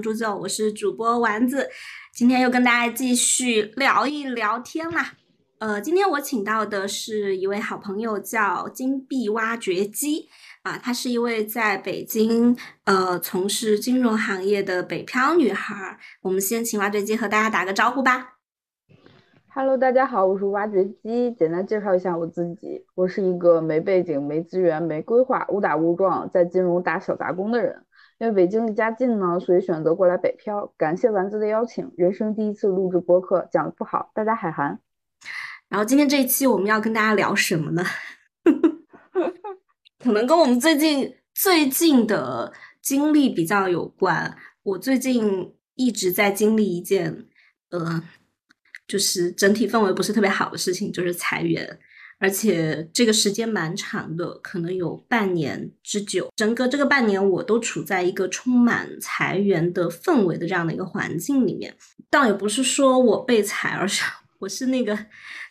欢迎来到弄堂煮酒，我是主播丸子，今天又跟大家继续聊一聊天啦。呃，今天我请到的是一位好朋友，叫金币挖掘机啊，她是一位在北京呃从事金融行业的北漂女孩。我们先请挖掘机和大家打个招呼吧。Hello，大家好，我是挖掘机。简单介绍一下我自己，我是一个没背景、没资源、没规划、误打误撞在金融打小杂工的人。因为北京离家近呢，所以选择过来北漂。感谢丸子的邀请，人生第一次录制播客，讲的不好，大家海涵。然后今天这一期我们要跟大家聊什么呢？可能跟我们最近最近的经历比较有关。我最近一直在经历一件，呃。就是整体氛围不是特别好的事情，就是裁员，而且这个时间蛮长的，可能有半年之久。整个这个半年，我都处在一个充满裁员的氛围的这样的一个环境里面。倒也不是说我被裁，而是 我是那个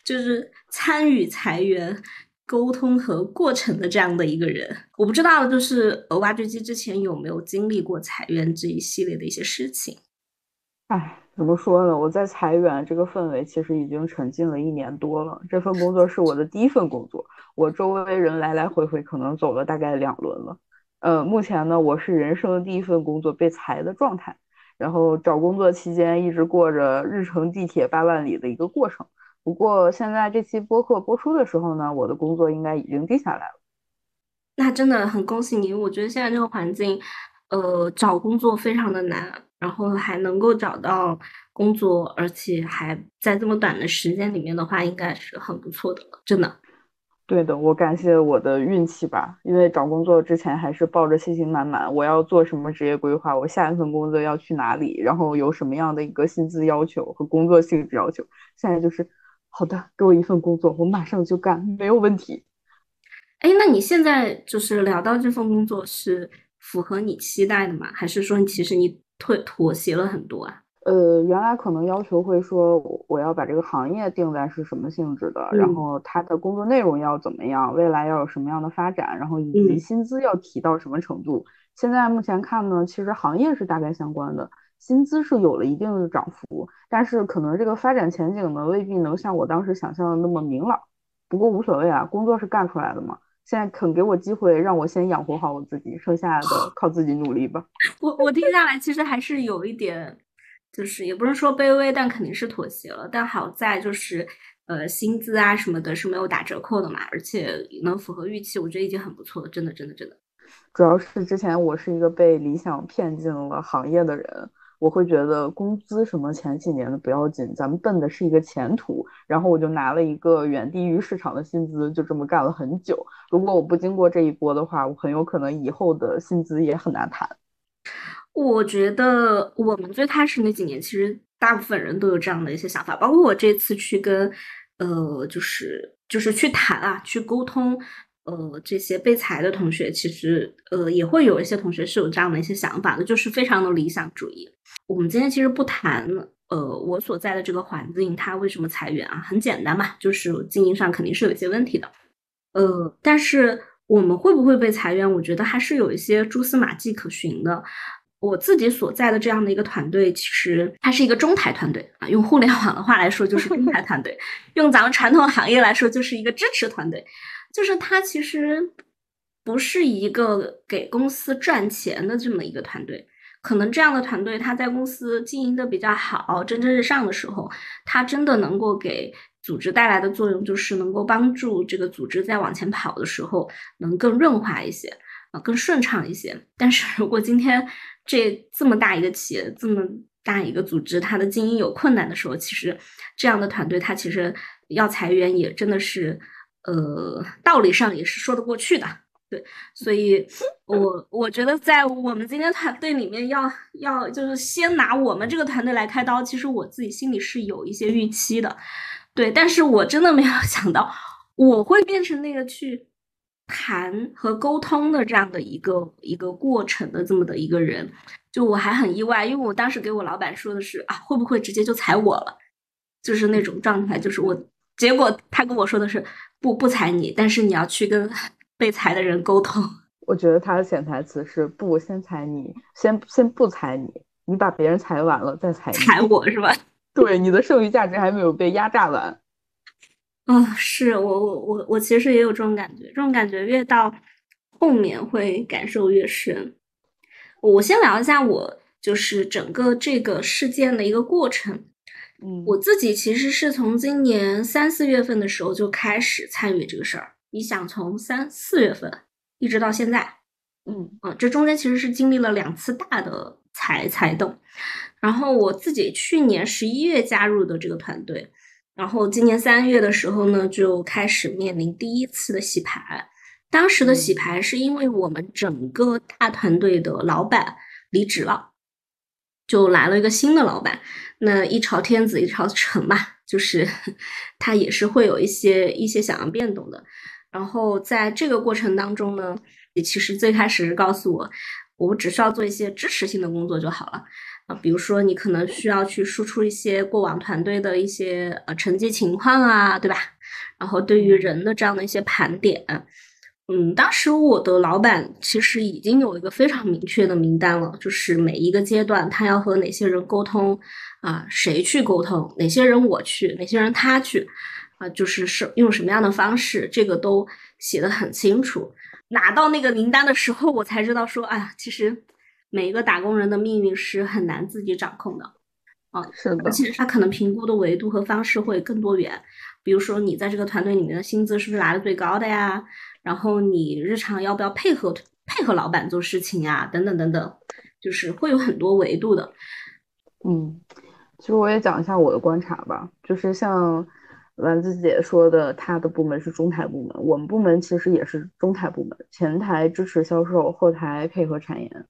就是参与裁员、沟通和过程的这样的一个人。我不知道，就是呃挖掘机之前有没有经历过裁员这一系列的一些事情？唉。怎么说呢？我在裁员这个氛围其实已经沉浸了一年多了。这份工作是我的第一份工作，我周围人来来回回可能走了大概两轮了。呃，目前呢，我是人生的第一份工作被裁的状态。然后找工作期间一直过着日程地铁八万里的一个过程。不过现在这期播客播出的时候呢，我的工作应该已经定下来了。那真的很恭喜你！我觉得现在这个环境，呃，找工作非常的难。然后还能够找到工作，而且还在这么短的时间里面的话，应该是很不错的了，真的。对的，我感谢我的运气吧，因为找工作之前还是抱着信心满满，我要做什么职业规划，我下一份工作要去哪里，然后有什么样的一个薪资要求和工作性质要求。现在就是，好的，给我一份工作，我马上就干，没有问题。哎，那你现在就是聊到这份工作是符合你期待的吗？还是说其实你？妥妥协了很多啊，呃，原来可能要求会说，我要把这个行业定在是什么性质的，然后他的工作内容要怎么样，未来要有什么样的发展，然后以及薪资要提到什么程度。现在目前看呢，其实行业是大概相关的，薪资是有了一定的涨幅，但是可能这个发展前景呢，未必能像我当时想象的那么明朗。不过无所谓啊，工作是干出来的嘛。现在肯给我机会，让我先养活好我自己，剩下的 靠自己努力吧。我我听下来，其实还是有一点，就是也不是说卑微，但肯定是妥协了。但好在就是，呃，薪资啊什么的是没有打折扣的嘛，而且能符合预期，我觉得已经很不错了。真的，真的，真的。主要是之前我是一个被理想骗进了行业的人。我会觉得工资什么前几年的不要紧，咱们奔的是一个前途。然后我就拿了一个远低于市场的薪资，就这么干了很久。如果我不经过这一波的话，我很有可能以后的薪资也很难谈。我觉得我们最开始那几年，其实大部分人都有这样的一些想法，包括我这次去跟呃，就是就是去谈啊，去沟通。呃，这些被裁的同学，其实呃也会有一些同学是有这样的一些想法的，就是非常的理想主义。我们今天其实不谈呃我所在的这个环境它为什么裁员啊，很简单嘛，就是经营上肯定是有一些问题的。呃，但是我们会不会被裁员，我觉得还是有一些蛛丝马迹可循的。我自己所在的这样的一个团队，其实它是一个中台团队啊，用互联网的话来说就是中台团队，用咱们传统行业来说就是一个支持团队。就是他其实不是一个给公司赚钱的这么一个团队，可能这样的团队他在公司经营的比较好、蒸蒸日上的时候，他真的能够给组织带来的作用，就是能够帮助这个组织在往前跑的时候能更润滑一些啊，更顺畅一些。但是如果今天这这么大一个企业、这么大一个组织，它的经营有困难的时候，其实这样的团队他其实要裁员也真的是。呃，道理上也是说得过去的，对，所以，我我觉得在我们今天团队里面，要要就是先拿我们这个团队来开刀，其实我自己心里是有一些预期的，对，但是我真的没有 想到我会变成那个去谈和沟通的这样的一个一个过程的这么的一个人，就我还很意外，因为我当时给我老板说的是啊，会不会直接就裁我了，就是那种状态，就是我。结果他跟我说的是不不裁你，但是你要去跟 被裁的人沟通。我觉得他的潜台词是不先裁你，先先不裁你，你把别人裁完了再裁你。裁我是吧？对，你的剩余价值还没有被压榨完。啊，是我我我我其实也有这种感觉，这种感觉越到后面会感受越深。我先聊一下我就是整个这个事件的一个过程。嗯，我自己其实是从今年三四月份的时候就开始参与这个事儿。你想从三四月份一直到现在，嗯嗯，这中间其实是经历了两次大的裁裁动。然后我自己去年十一月加入的这个团队，然后今年三月的时候呢，就开始面临第一次的洗牌。当时的洗牌是因为我们整个大团队的老板离职了，就来了一个新的老板。那一朝天子一朝臣吧，就是 他也是会有一些一些想要变动的。然后在这个过程当中呢，也其实最开始告诉我，我只需要做一些支持性的工作就好了啊，比如说你可能需要去输出一些过往团队的一些呃成绩情况啊，对吧？然后对于人的这样的一些盘点，嗯，当时我的老板其实已经有一个非常明确的名单了，就是每一个阶段他要和哪些人沟通。啊，谁去沟通？哪些人我去？哪些人他去？啊，就是是用什么样的方式？这个都写的很清楚。拿到那个名单的时候，我才知道说，哎呀，其实每一个打工人的命运是很难自己掌控的。啊，是的。其实他可能评估的维度和方式会更多元。比如说，你在这个团队里面的薪资是不是拿的最高的呀？然后你日常要不要配合配合老板做事情呀？等等等等，就是会有很多维度的。嗯。其实我也讲一下我的观察吧，就是像丸子姐说的，她的部门是中台部门，我们部门其实也是中台部门，前台支持销售，后台配合产研。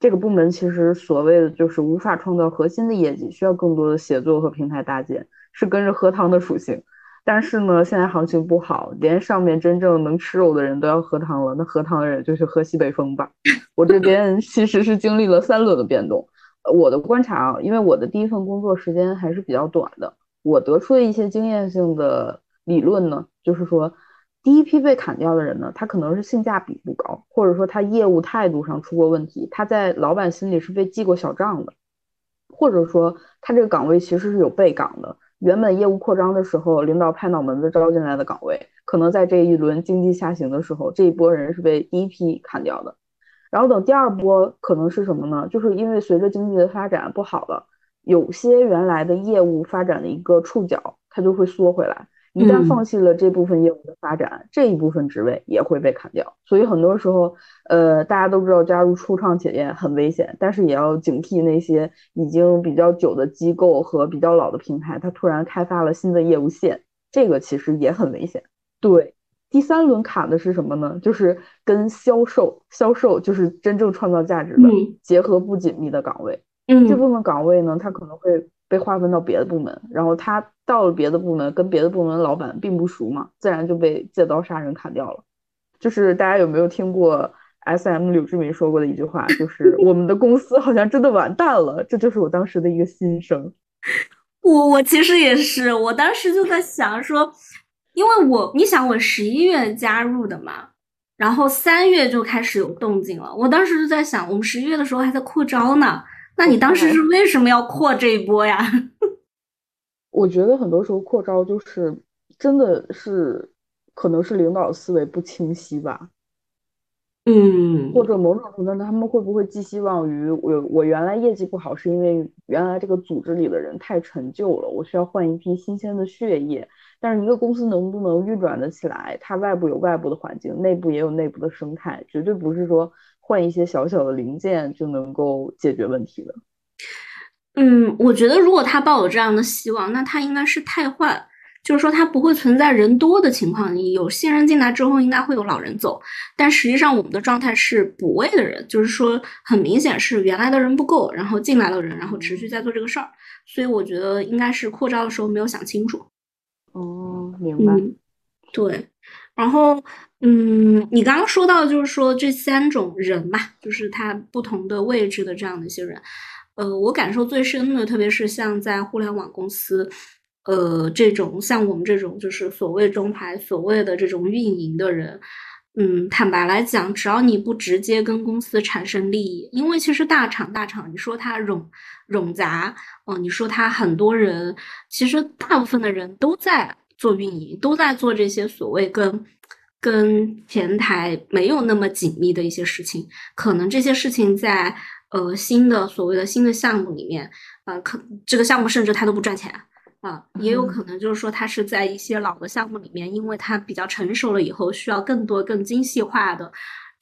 这个部门其实所谓的就是无法创造核心的业绩，需要更多的协作和平台搭建，是跟着喝汤的属性。但是呢，现在行情不好，连上面真正能吃肉的人都要喝汤了，那喝汤的人就去喝西北风吧。我这边 其实是经历了三轮的变动。我的观察啊，因为我的第一份工作时间还是比较短的，我得出的一些经验性的理论呢，就是说，第一批被砍掉的人呢，他可能是性价比不高，或者说他业务态度上出过问题，他在老板心里是被记过小账的，或者说他这个岗位其实是有备岗的，原本业务扩张的时候，领导拍脑门子招进来的岗位，可能在这一轮经济下行的时候，这一波人是被第一批砍掉的。然后等第二波可能是什么呢？就是因为随着经济的发展不好了，有些原来的业务发展的一个触角，它就会缩回来。一旦放弃了这部分业务的发展，这一部分职位也会被砍掉。所以很多时候，呃，大家都知道加入初创企业很危险，但是也要警惕那些已经比较久的机构和比较老的平台，它突然开发了新的业务线，这个其实也很危险。对。第三轮卡的是什么呢？就是跟销售，销售就是真正创造价值的结合不紧密的岗位。嗯，这部分岗位呢，它可能会被划分到别的部门，然后他到了别的部门，跟别的部门老板并不熟嘛，自然就被借刀杀人砍掉了。就是大家有没有听过 S M 柳志明说过的一句话？就是我们的公司好像真的完蛋了。这就是我当时的一个心声。我我其实也是，我当时就在想说。因为我，你想我十一月加入的嘛，然后三月就开始有动静了。我当时就在想，我们十一月的时候还在扩招呢，那你当时是为什么要扩这一波呀？我觉得很多时候扩招就是真的是，可能是领导思维不清晰吧。嗯，或者某种程度上，他们会不会寄希望于我？我原来业绩不好，是因为原来这个组织里的人太陈旧了，我需要换一批新鲜的血液。但是一个公司能不能运转得起来，它外部有外部的环境，内部也有内部的生态，绝对不是说换一些小小的零件就能够解决问题的。嗯，我觉得如果他抱有这样的希望，那他应该是太换。就是说，他不会存在人多的情况。你有新人进来之后，应该会有老人走。但实际上，我们的状态是补位的人，就是说，很明显是原来的人不够，然后进来了人，然后持续在做这个事儿。所以我觉得应该是扩招的时候没有想清楚。哦，明白。对。然后，嗯，你刚刚说到就是说这三种人吧，就是他不同的位置的这样的一些人。呃，我感受最深的，特别是像在互联网公司。呃，这种像我们这种就是所谓中台、所谓的这种运营的人，嗯，坦白来讲，只要你不直接跟公司产生利益，因为其实大厂大厂，你说它冗冗杂，哦，你说它很多人，其实大部分的人都在做运营，都在做这些所谓跟跟前台没有那么紧密的一些事情，可能这些事情在呃新的所谓的新的项目里面，呃，可这个项目甚至它都不赚钱。啊，也有可能就是说，它是在一些老的项目里面，因为它比较成熟了以后，需要更多更精细化的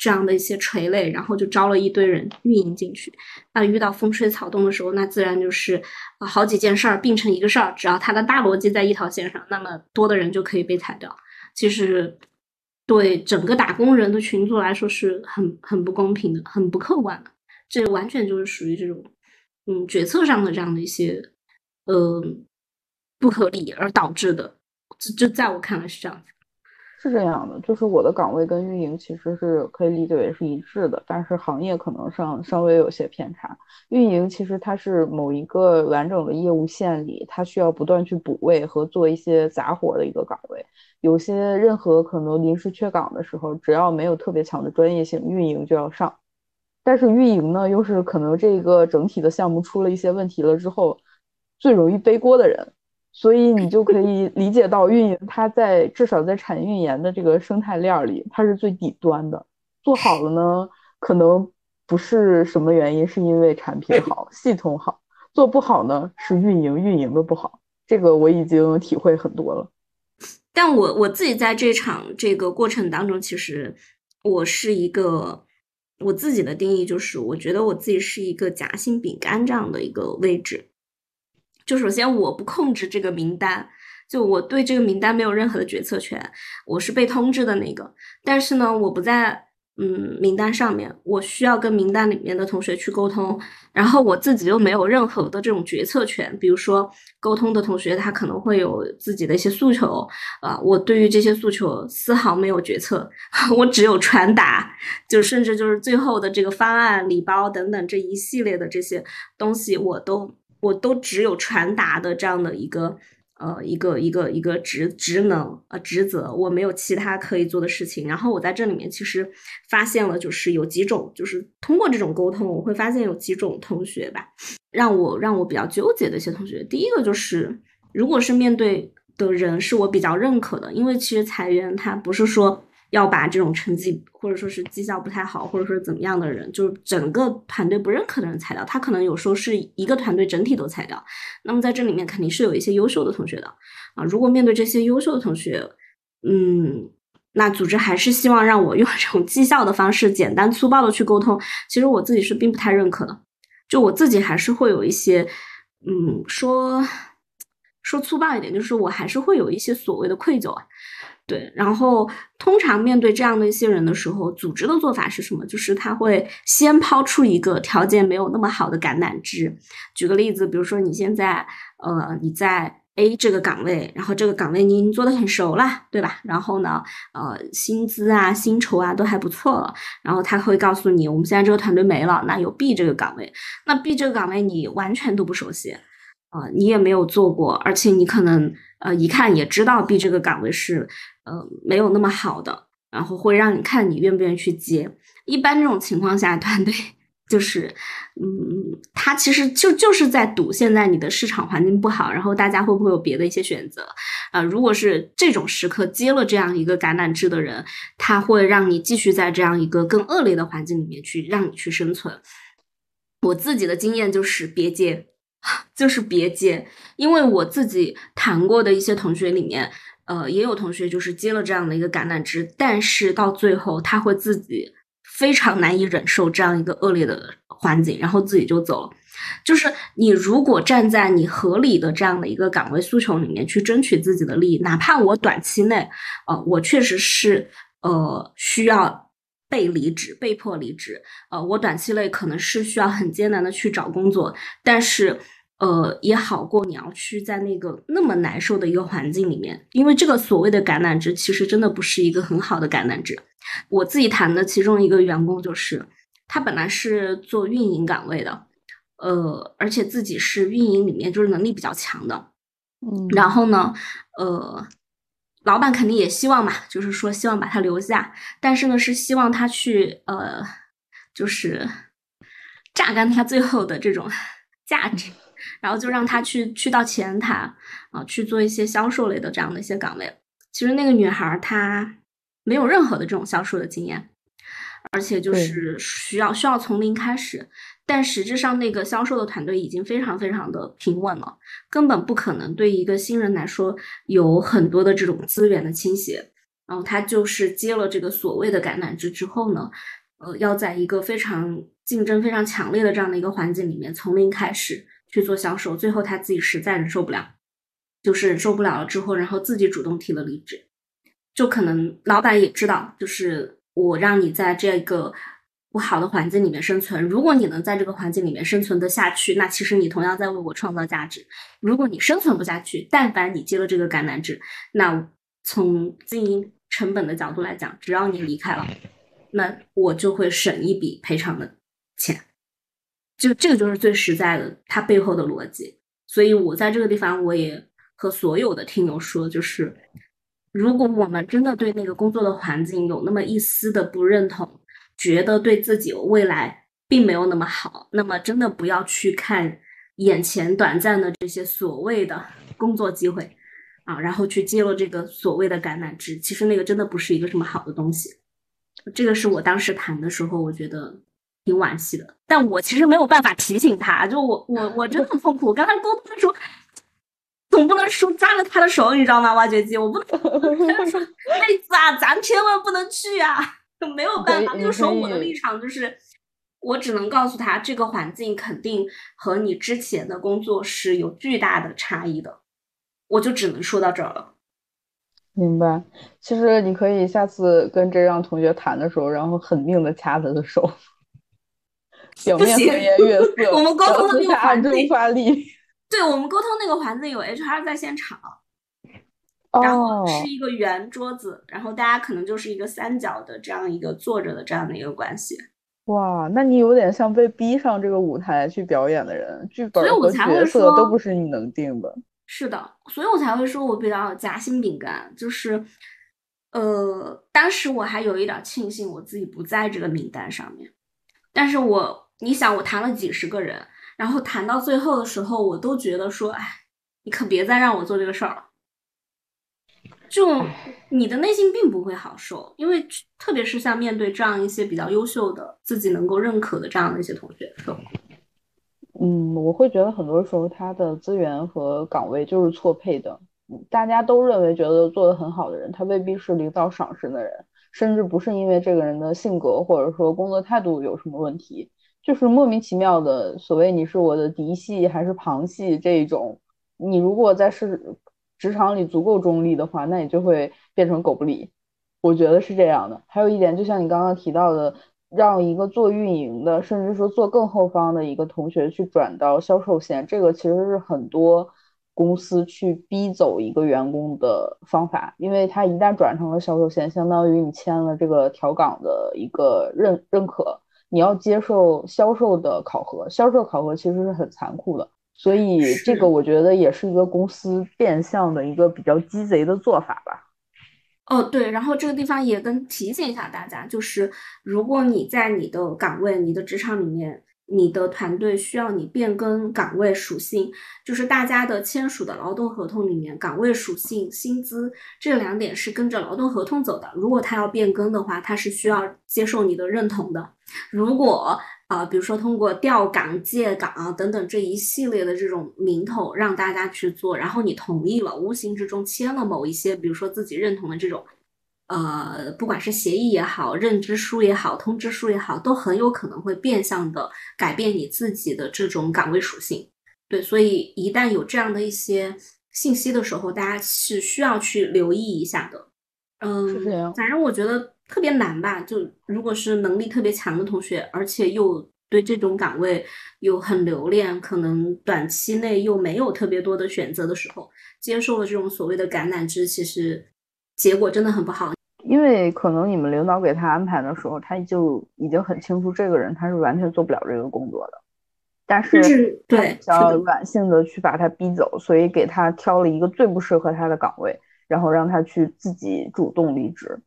这样的一些垂类，然后就招了一堆人运营进去。那遇到风吹草动的时候，那自然就是好几件事儿并成一个事儿。只要它的大逻辑在一条线上，那么多的人就可以被裁掉。其实对整个打工人的群组来说是很很不公平的，很不客观的。这完全就是属于这种嗯决策上的这样的一些呃。不合理而导致的，这这在我看来是这样子，是这样的，就是我的岗位跟运营其实是可以理解为是一致的，但是行业可能上稍微有些偏差。运营其实它是某一个完整的业务线里，它需要不断去补位和做一些杂活的一个岗位。有些任何可能临时缺岗的时候，只要没有特别强的专业性，运营就要上。但是运营呢，又是可能这个整体的项目出了一些问题了之后，最容易背锅的人。所以你就可以理解到，运营它在至少在产运研的这个生态链里，它是最底端的。做好了呢，可能不是什么原因，是因为产品好、系统好；做不好呢，是运营运营的不好。这个我已经体会很多了。但我我自己在这场这个过程当中，其实我是一个我自己的定义就是，我觉得我自己是一个夹心饼干这样的一个位置。就首先我不控制这个名单，就我对这个名单没有任何的决策权，我是被通知的那个。但是呢，我不在嗯名单上面，我需要跟名单里面的同学去沟通，然后我自己又没有任何的这种决策权。比如说沟通的同学他可能会有自己的一些诉求，啊，我对于这些诉求丝毫没有决策，我只有传达，就甚至就是最后的这个方案、礼包等等这一系列的这些东西，我都。我都只有传达的这样的一个呃一个一个一个职职能呃职责，我没有其他可以做的事情。然后我在这里面其实发现了，就是有几种，就是通过这种沟通，我会发现有几种同学吧，让我让我比较纠结的一些同学。第一个就是，如果是面对的人是我比较认可的，因为其实裁员他不是说。要把这种成绩或者说是绩效不太好，或者说怎么样的人，就是整个团队不认可的人裁掉，他可能有时候是一个团队整体都裁掉。那么在这里面肯定是有一些优秀的同学的啊。如果面对这些优秀的同学，嗯，那组织还是希望让我用这种绩效的方式，简单粗暴的去沟通，其实我自己是并不太认可的。就我自己还是会有一些，嗯，说说粗暴一点，就是我还是会有一些所谓的愧疚啊。对，然后通常面对这样的一些人的时候，组织的做法是什么？就是他会先抛出一个条件没有那么好的橄榄枝。举个例子，比如说你现在，呃，你在 A 这个岗位，然后这个岗位你已经做的很熟了，对吧？然后呢，呃，薪资啊、薪酬啊都还不错了。然后他会告诉你，我们现在这个团队没了，那有 B 这个岗位。那 B 这个岗位你完全都不熟悉，啊，你也没有做过，而且你可能，呃，一看也知道 B 这个岗位是。呃，没有那么好的，然后会让你看你愿不愿意去接。一般这种情况下，团队就是，嗯，他其实就就是在赌现在你的市场环境不好，然后大家会不会有别的一些选择啊？如果是这种时刻接了这样一个橄榄枝的人，他会让你继续在这样一个更恶劣的环境里面去让你去生存。我自己的经验就是别接，就是别接，因为我自己谈过的一些同学里面。呃，也有同学就是接了这样的一个橄榄枝，但是到最后他会自己非常难以忍受这样一个恶劣的环境，然后自己就走了。就是你如果站在你合理的这样的一个岗位诉求里面去争取自己的利益，哪怕我短期内，呃，我确实是呃需要被离职、被迫离职，呃，我短期内可能是需要很艰难的去找工作，但是。呃，也好过你要去在那个那么难受的一个环境里面，因为这个所谓的橄榄枝，其实真的不是一个很好的橄榄枝。我自己谈的其中一个员工就是，他本来是做运营岗位的，呃，而且自己是运营里面就是能力比较强的，嗯，然后呢，呃，老板肯定也希望嘛，就是说希望把他留下，但是呢是希望他去呃，就是榨干他最后的这种 价值，然后就让他去去到前台啊去做一些销售类的这样的一些岗位。其实那个女孩她没有任何的这种销售的经验，而且就是需要需要从零开始。但实质上，那个销售的团队已经非常非常的平稳了，根本不可能对一个新人来说有很多的这种资源的倾斜。然后他就是接了这个所谓的橄榄枝之后呢，呃，要在一个非常竞争非常强烈的这样的一个环境里面从零开始去做销售，最后他自己实在忍受不了，就是忍受不了了之后，然后自己主动提了离职。就可能老板也知道，就是我让你在这个。不好的环境里面生存，如果你能在这个环境里面生存得下去，那其实你同样在为我创造价值。如果你生存不下去，但凡你接了这个橄榄枝，那从经营成本的角度来讲，只要你离开了，那我就会省一笔赔偿的钱。就这个就是最实在的，它背后的逻辑。所以我在这个地方，我也和所有的听友说，就是如果我们真的对那个工作的环境有那么一丝的不认同。觉得对自己未来并没有那么好，那么真的不要去看眼前短暂的这些所谓的工作机会啊，然后去接了这个所谓的橄榄枝，其实那个真的不是一个什么好的东西。这个是我当时谈的时候，我觉得挺惋惜的，但我其实没有办法提醒他，就我我我真的很痛苦。刚才沟通的时候，总不能说抓着他的手，你知道吗？挖掘机，我不能跟他说妹子啊，咱千万不能去啊。没有办法，那个时候我的立场就是，我只能告诉他，这个环境肯定和你之前的工作是有巨大的差异的，我就只能说到这儿了。明白。其实你可以下次跟这样同学谈的时候，然后狠命的掐他的手，表面和颜悦色，我们沟通的那个环境发力。对我们沟通那个环境有 HR 在现场。然后是一个圆桌子，然后大家可能就是一个三角的这样一个坐着的这样的一个关系。哇，那你有点像被逼上这个舞台去表演的人，剧本和角色都不是你能定的。是的，所以我才会说我比较夹心饼干，就是，呃，当时我还有一点庆幸我自己不在这个名单上面，但是我你想我谈了几十个人，然后谈到最后的时候，我都觉得说，哎，你可别再让我做这个事儿了。就你的内心并不会好受，因为特别是像面对这样一些比较优秀的、自己能够认可的这样的一些同学的时候，嗯，我会觉得很多时候他的资源和岗位就是错配的。大家都认为觉得做的很好的人，他未必是领导赏识的人，甚至不是因为这个人的性格或者说工作态度有什么问题，就是莫名其妙的所谓你是我的嫡系还是旁系这一种，你如果在是。职场里足够中立的话，那你就会变成狗不理。我觉得是这样的。还有一点，就像你刚刚提到的，让一个做运营的，甚至说做更后方的一个同学去转到销售线，这个其实是很多公司去逼走一个员工的方法。因为他一旦转成了销售线，相当于你签了这个调岗的一个认认可，你要接受销售的考核。销售考核其实是很残酷的。所以这个我觉得也是一个公司变相的一个比较鸡贼的做法吧。哦，对，然后这个地方也跟提醒一下大家，就是如果你在你的岗位、你的职场里面。你的团队需要你变更岗位属性，就是大家的签署的劳动合同里面，岗位属性、薪资这两点是跟着劳动合同走的。如果他要变更的话，他是需要接受你的认同的。如果啊，比如说通过调岗、借岗等等这一系列的这种名头让大家去做，然后你同意了，无形之中签了某一些，比如说自己认同的这种。呃，不管是协议也好，认知书也好，通知书也好，都很有可能会变相的改变你自己的这种岗位属性。对，所以一旦有这样的一些信息的时候，大家是需要去留意一下的。嗯，反正我觉得特别难吧。就如果是能力特别强的同学，而且又对这种岗位又很留恋，可能短期内又没有特别多的选择的时候，接受了这种所谓的橄榄枝，其实结果真的很不好。因为可能你们领导给他安排的时候，他就已经很清楚这个人他是完全做不了这个工作的，但是对想要软性的去把他逼走，所以给他挑了一个最不适合他的岗位，然后让他去自己主动离职。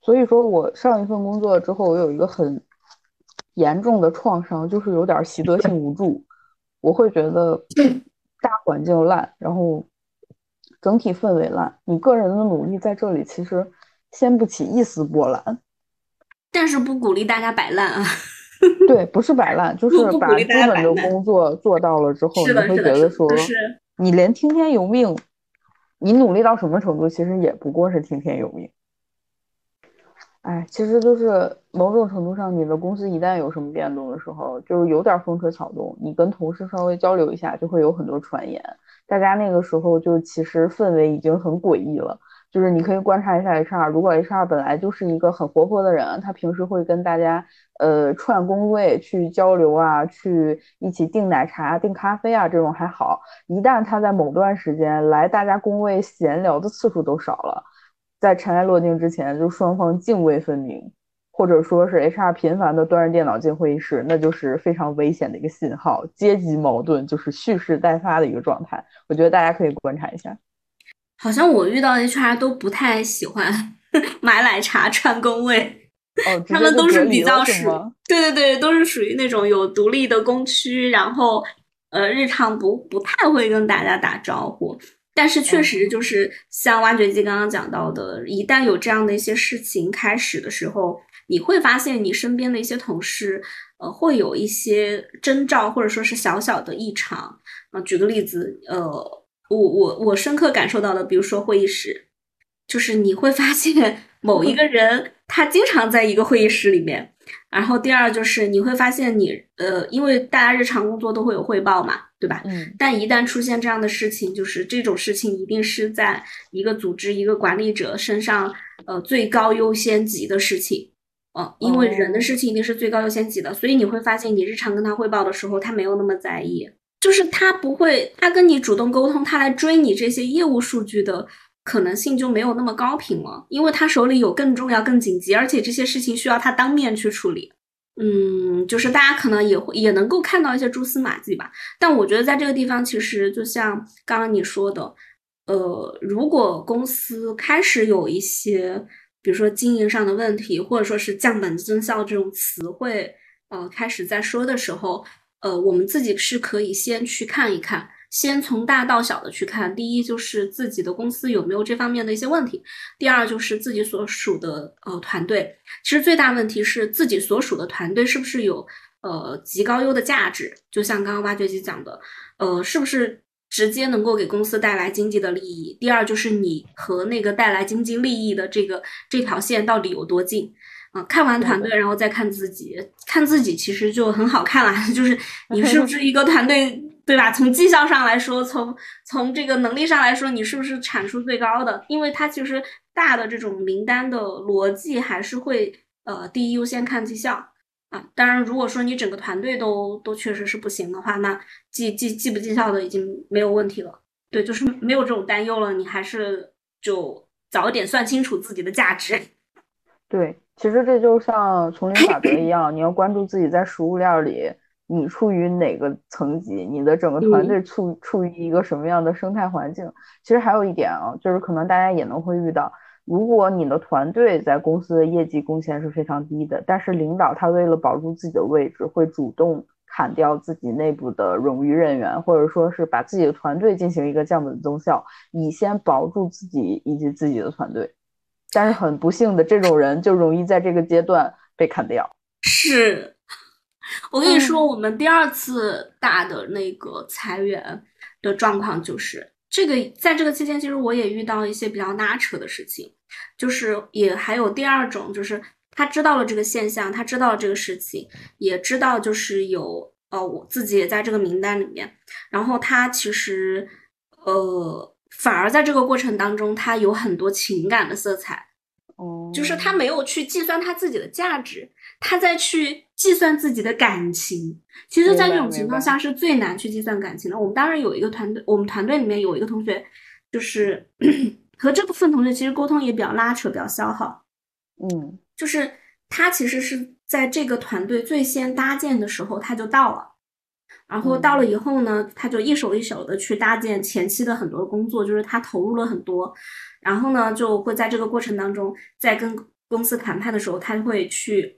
所以说我上一份工作之后，我有一个很严重的创伤，就是有点习得性无助。我会觉得 大环境烂，然后整体氛围烂，你个人的努力在这里其实掀不起一丝波澜。但是不鼓励大家摆烂啊。对，不是摆烂，就是把基本的工作做到了之后，你会觉得说，你连听天由命，你努力到什么程度，其实也不过是听天由命。哎，其实就是某种程度上，你的公司一旦有什么变动的时候，就是有点风吹草动，你跟同事稍微交流一下，就会有很多传言。大家那个时候就其实氛围已经很诡异了。就是你可以观察一下 HR，如果 HR 本来就是一个很活泼的人，他平时会跟大家呃串工位去交流啊，去一起订奶茶、订咖啡啊，这种还好。一旦他在某段时间来大家工位闲聊的次数都少了，在尘埃落定之前，就双方泾渭分明，或者说是 HR 频繁的端着电脑进会议室，那就是非常危险的一个信号，阶级矛盾就是蓄势待发的一个状态。我觉得大家可以观察一下。好像我遇到 HR 都不太喜欢 买奶茶串工位，他们都是比较属，对对对，都是属于那种有独立的工区，然后呃，日常不不太会跟大家打招呼。但是确实就是像挖掘机刚刚讲到的，一旦有这样的一些事情开始的时候，你会发现你身边的一些同事，呃，会有一些征兆，或者说是小小的异常。啊，举个例子，呃。我我我深刻感受到的，比如说会议室，就是你会发现某一 个人他经常在一个会议室里面，然后第二就是你会发现你呃，因为大家日常工作都会有汇报嘛，对吧？嗯。但一旦出现这样的事情，就是这种事情一定是在一个组织一个管理者身上呃最高优先级的事情，呃，因为人的事情一定是最高优先级的，所以你会发现你日常跟他汇报的时候，他没有那么在意。就是他不会，他跟你主动沟通，他来追你这些业务数据的可能性就没有那么高频了，因为他手里有更重要、更紧急，而且这些事情需要他当面去处理。嗯，就是大家可能也会也能够看到一些蛛丝马迹吧。但我觉得在这个地方，其实就像刚刚你说的，呃，如果公司开始有一些，比如说经营上的问题，或者说是降本增效这种词汇，呃，开始在说的时候。呃，我们自己是可以先去看一看，先从大到小的去看。第一就是自己的公司有没有这方面的一些问题，第二就是自己所属的呃团队。其实最大问题是自己所属的团队是不是有呃极高优的价值？就像刚刚挖掘机讲的，呃，是不是直接能够给公司带来经济的利益？第二就是你和那个带来经济利益的这个这条线到底有多近？啊，看完团队，然后再看自己，看自己其实就很好看了。就是 你是不是一个团队，对吧？从绩效上来说，从从这个能力上来说，你是不是产出最高的？因为它其实大的这种名单的逻辑还是会，呃，第一优先看绩效啊。当然，如果说你整个团队都都确实是不行的话，那绩绩绩不绩效的已经没有问题了。对，就是没有这种担忧了。你还是就早一点算清楚自己的价值。对。其实这就像丛林法则一样，你要关注自己在食物链里，你处于哪个层级，你的整个团队处处于一个什么样的生态环境。其实还有一点啊，就是可能大家也能会遇到，如果你的团队在公司的业绩贡献是非常低的，但是领导他为了保住自己的位置，会主动砍掉自己内部的冗余人员，或者说是把自己的团队进行一个降本增效，以先保住自己以及自己的团队。但是很不幸的，这种人就容易在这个阶段被砍掉。是，我跟你说，我们第二次大的那个裁员的状况就是这个，在这个期间，其实我也遇到一些比较拉扯的事情，就是也还有第二种，就是他知道了这个现象，他知道了这个事情，也知道就是有呃，我自己也在这个名单里面，然后他其实呃。反而在这个过程当中，他有很多情感的色彩，哦，就是他没有去计算他自己的价值，他在去计算自己的感情。其实，在这种情况下是最难去计算感情的。我们当然有一个团队，我们团队里面有一个同学，就是 和这部分同学其实沟通也比较拉扯，比较消耗。嗯，就是他其实是在这个团队最先搭建的时候他就到了。然后到了以后呢，他就一手一手的去搭建前期的很多工作，就是他投入了很多，然后呢，就会在这个过程当中，在跟公司谈判的时候，他会去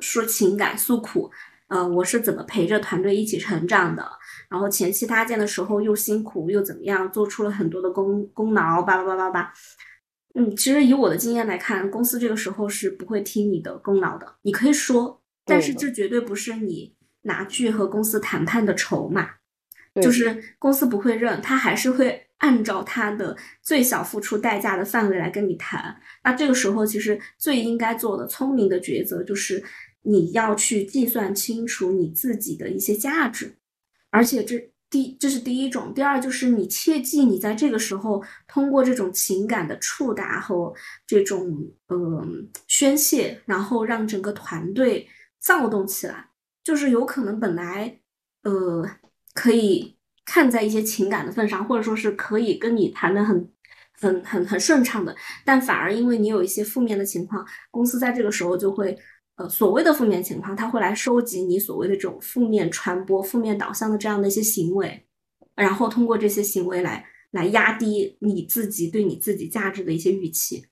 说情感诉苦，呃，我是怎么陪着团队一起成长的，然后前期搭建的时候又辛苦又怎么样，做出了很多的功功劳，叭叭叭叭叭。嗯，其实以我的经验来看，公司这个时候是不会听你的功劳的，你可以说，但是这绝对不是你。拿去和公司谈判的筹码，就是公司不会认，他还是会按照他的最小付出代价的范围来跟你谈。那这个时候，其实最应该做的聪明的抉择就是，你要去计算清楚你自己的一些价值。而且这第这是第一种，第二就是你切记，你在这个时候通过这种情感的触达和这种嗯宣泄，然后让整个团队躁动起来。就是有可能本来，呃，可以看在一些情感的份上，或者说是可以跟你谈的很、很、很、很顺畅的，但反而因为你有一些负面的情况，公司在这个时候就会，呃，所谓的负面情况，他会来收集你所谓的这种负面传播、负面导向的这样的一些行为，然后通过这些行为来来压低你自己对你自己价值的一些预期。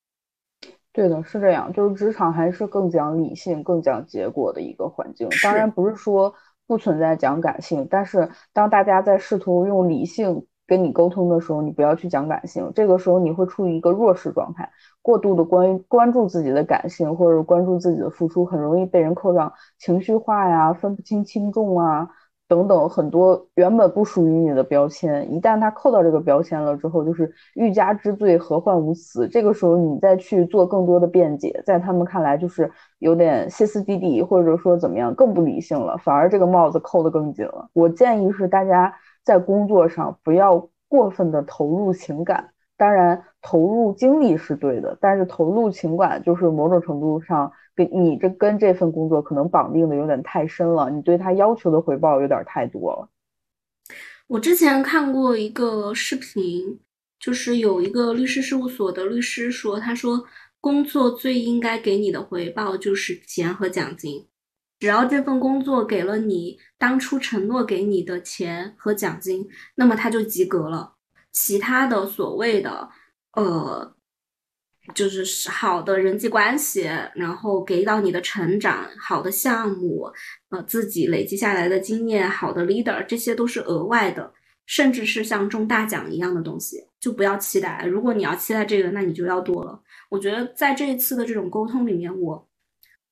对的，是这样，就是职场还是更讲理性、更讲结果的一个环境。当然不是说不存在讲感性，但是当大家在试图用理性跟你沟通的时候，你不要去讲感性，这个时候你会处于一个弱势状态，过度的关关注自己的感性或者关注自己的付出，很容易被人扣上情绪化呀、分不清轻重啊。等等，很多原本不属于你的标签，一旦他扣到这个标签了之后，就是欲加之罪，何患无辞。这个时候你再去做更多的辩解，在他们看来就是有点歇斯底里，或者说怎么样更不理性了，反而这个帽子扣得更紧了。我建议是大家在工作上不要过分的投入情感。当然，投入精力是对的，但是投入情感就是某种程度上跟你这跟这份工作可能绑定的有点太深了，你对他要求的回报有点太多了。我之前看过一个视频，就是有一个律师事务所的律师说，他说工作最应该给你的回报就是钱和奖金，只要这份工作给了你当初承诺给你的钱和奖金，那么他就及格了。其他的所谓的，呃，就是好的人际关系，然后给到你的成长，好的项目，呃，自己累积下来的经验，好的 leader，这些都是额外的，甚至是像中大奖一样的东西，就不要期待。如果你要期待这个，那你就要多了。我觉得在这一次的这种沟通里面，我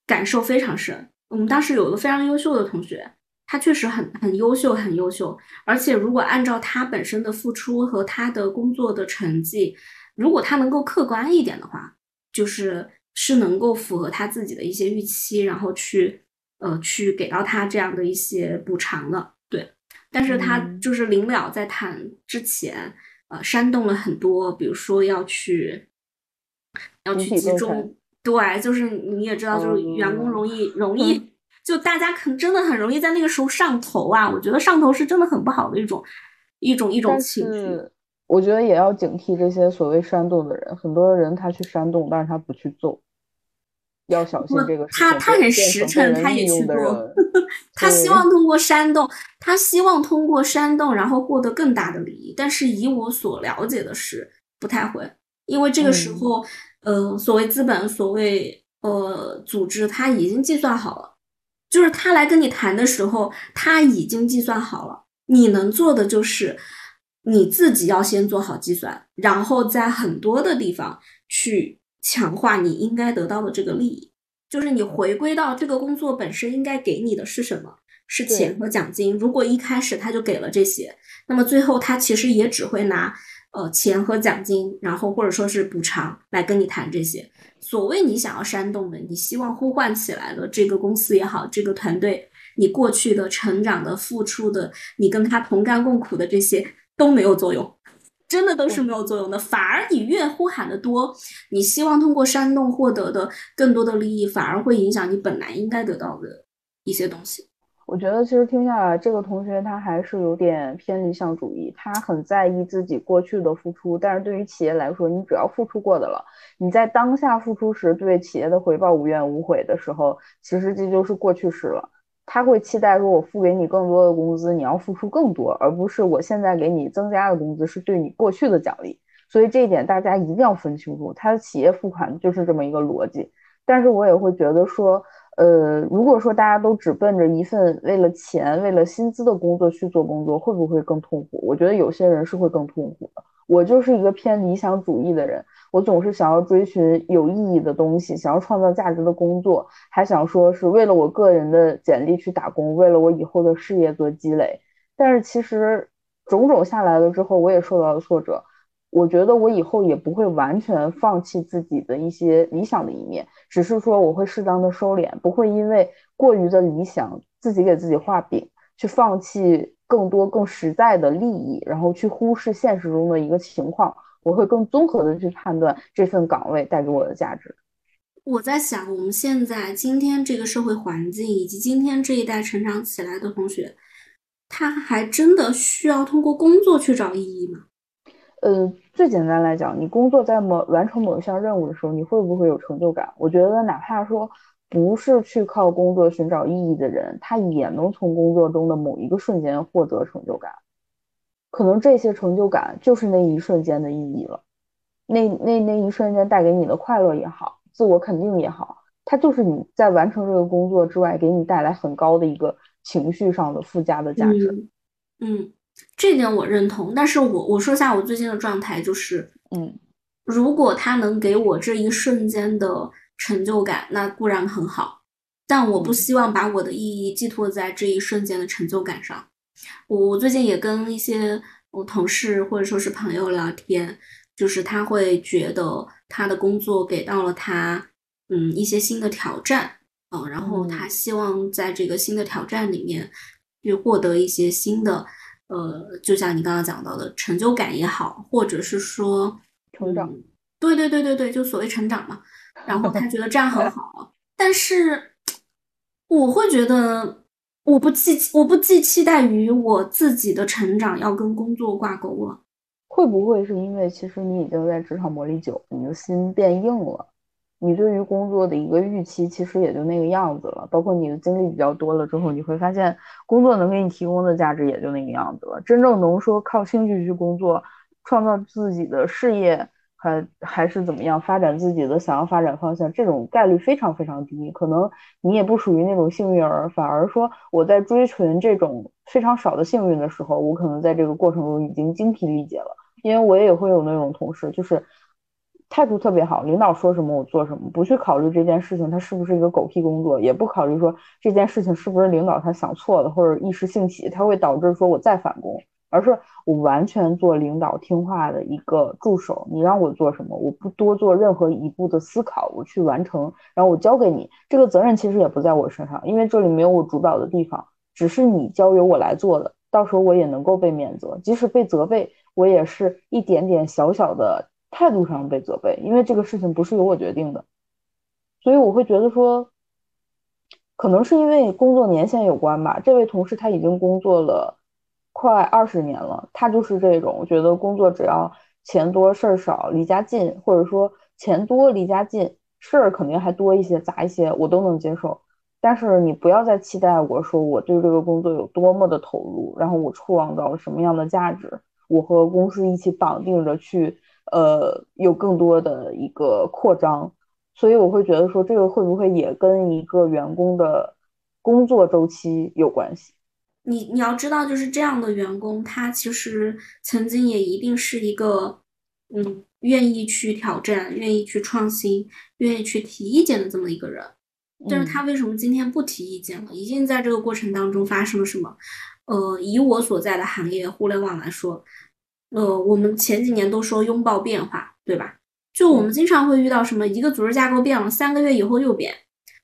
感受非常深。我们当时有一个非常优秀的同学。他确实很很优秀，很优秀。而且，如果按照他本身的付出和他的工作的成绩，如果他能够客观一点的话，就是是能够符合他自己的一些预期，然后去呃去给到他这样的一些补偿的。对，但是他就是临了在谈之前，呃，煽动了很多，比如说要去要去集中，对，就是你也知道，就是员工容易容易。就大家可能真的很容易在那个时候上头啊！我觉得上头是真的很不好的一种一种一种情绪。我觉得也要警惕这些所谓煽动的人，很多人他去煽动，但是他不去做，要小心这个。他他很实诚，他也去做 他希望通过煽动，他希望通过煽动，然后获得更大的利益。但是以我所了解的是，不太会，因为这个时候，呃，所谓资本，所谓呃组织，他已经计算好了。就是他来跟你谈的时候，他已经计算好了。你能做的就是你自己要先做好计算，然后在很多的地方去强化你应该得到的这个利益。就是你回归到这个工作本身应该给你的是什么？是钱和奖金。如果一开始他就给了这些，那么最后他其实也只会拿呃钱和奖金，然后或者说是补偿来跟你谈这些。所谓你想要煽动的，你希望呼唤起来的这个公司也好，这个团队，你过去的成长的付出的，你跟他同甘共苦的这些都没有作用，真的都是没有作用的。反而你越呼喊的多，你希望通过煽动获得的更多的利益，反而会影响你本来应该得到的一些东西。我觉得其实听下来，这个同学他还是有点偏理想主义，他很在意自己过去的付出，但是对于企业来说，你只要付出过的了，你在当下付出时对企业的回报无怨无悔的时候，其实这就是过去式了。他会期待说，我付给你更多的工资，你要付出更多，而不是我现在给你增加的工资是对你过去的奖励。所以这一点大家一定要分清楚，他的企业付款就是这么一个逻辑。但是我也会觉得说，呃，如果说大家都只奔着一份为了钱、为了薪资的工作去做工作，会不会更痛苦？我觉得有些人是会更痛苦的。我就是一个偏理想主义的人，我总是想要追寻有意义的东西，想要创造价值的工作，还想说是为了我个人的简历去打工，为了我以后的事业做积累。但是其实种种下来了之后，我也受到了挫折。我觉得我以后也不会完全放弃自己的一些理想的一面，只是说我会适当的收敛，不会因为过于的理想，自己给自己画饼，去放弃更多更实在的利益，然后去忽视现实中的一个情况。我会更综合的去判断这份岗位带给我的价值。我在想，我们现在今天这个社会环境，以及今天这一代成长起来的同学，他还真的需要通过工作去找意义吗？呃，最简单来讲，你工作在某完成某一项任务的时候，你会不会有成就感？我觉得，哪怕说不是去靠工作寻找意义的人，他也能从工作中的某一个瞬间获得成就感。可能这些成就感就是那一瞬间的意义了。那那那一瞬间带给你的快乐也好，自我肯定也好，它就是你在完成这个工作之外，给你带来很高的一个情绪上的附加的价值。嗯。这点我认同，但是我我说下我最近的状态就是，嗯，如果他能给我这一瞬间的成就感，那固然很好，但我不希望把我的意义寄托在这一瞬间的成就感上。我我最近也跟一些我同事或者说是朋友聊天，就是他会觉得他的工作给到了他，嗯，一些新的挑战，嗯，然后他希望在这个新的挑战里面去获得一些新的。呃，就像你刚刚讲到的成就感也好，或者是说成长，对对对对对，就所谓成长嘛。然后他觉得这样很好，但是我会觉得我不寄我不寄期待于我自己的成长要跟工作挂钩了。会不会是因为其实你已经在职场磨砺久，你的心变硬了？你对于工作的一个预期，其实也就那个样子了。包括你的经历比较多了之后，你会发现工作能给你提供的价值也就那个样子了。真正能说靠兴趣去工作，创造自己的事业，还还是怎么样发展自己的想要发展方向，这种概率非常非常低。可能你也不属于那种幸运儿，反而说我在追寻这种非常少的幸运的时候，我可能在这个过程中已经精疲力竭了。因为我也会有那种同事，就是。态度特别好，领导说什么我做什么，不去考虑这件事情它是不是一个狗屁工作，也不考虑说这件事情是不是领导他想错了或者一时兴起，他会导致说我再返工，而是我完全做领导听话的一个助手。你让我做什么，我不多做任何一步的思考，我去完成，然后我交给你，这个责任其实也不在我身上，因为这里没有我主导的地方，只是你交由我来做的，到时候我也能够被免责，即使被责备，我也是一点点小小的。态度上被责备，因为这个事情不是由我决定的，所以我会觉得说，可能是因为工作年限有关吧。这位同事他已经工作了快二十年了，他就是这种，我觉得工作只要钱多事儿少，离家近，或者说钱多离家近，事儿肯定还多一些杂一些，我都能接受。但是你不要再期待我说我对这个工作有多么的投入，然后我创造了什么样的价值，我和公司一起绑定着去。呃，有更多的一个扩张，所以我会觉得说，这个会不会也跟一个员工的工作周期有关系？你你要知道，就是这样的员工，他其实曾经也一定是一个，嗯，愿意去挑战、愿意去创新、愿意去提意见的这么一个人。但是他为什么今天不提意见了？一定在这个过程当中发生了什么？呃，以我所在的行业互联网来说。呃，我们前几年都说拥抱变化，对吧？就我们经常会遇到什么一个组织架构变了，三个月以后又变。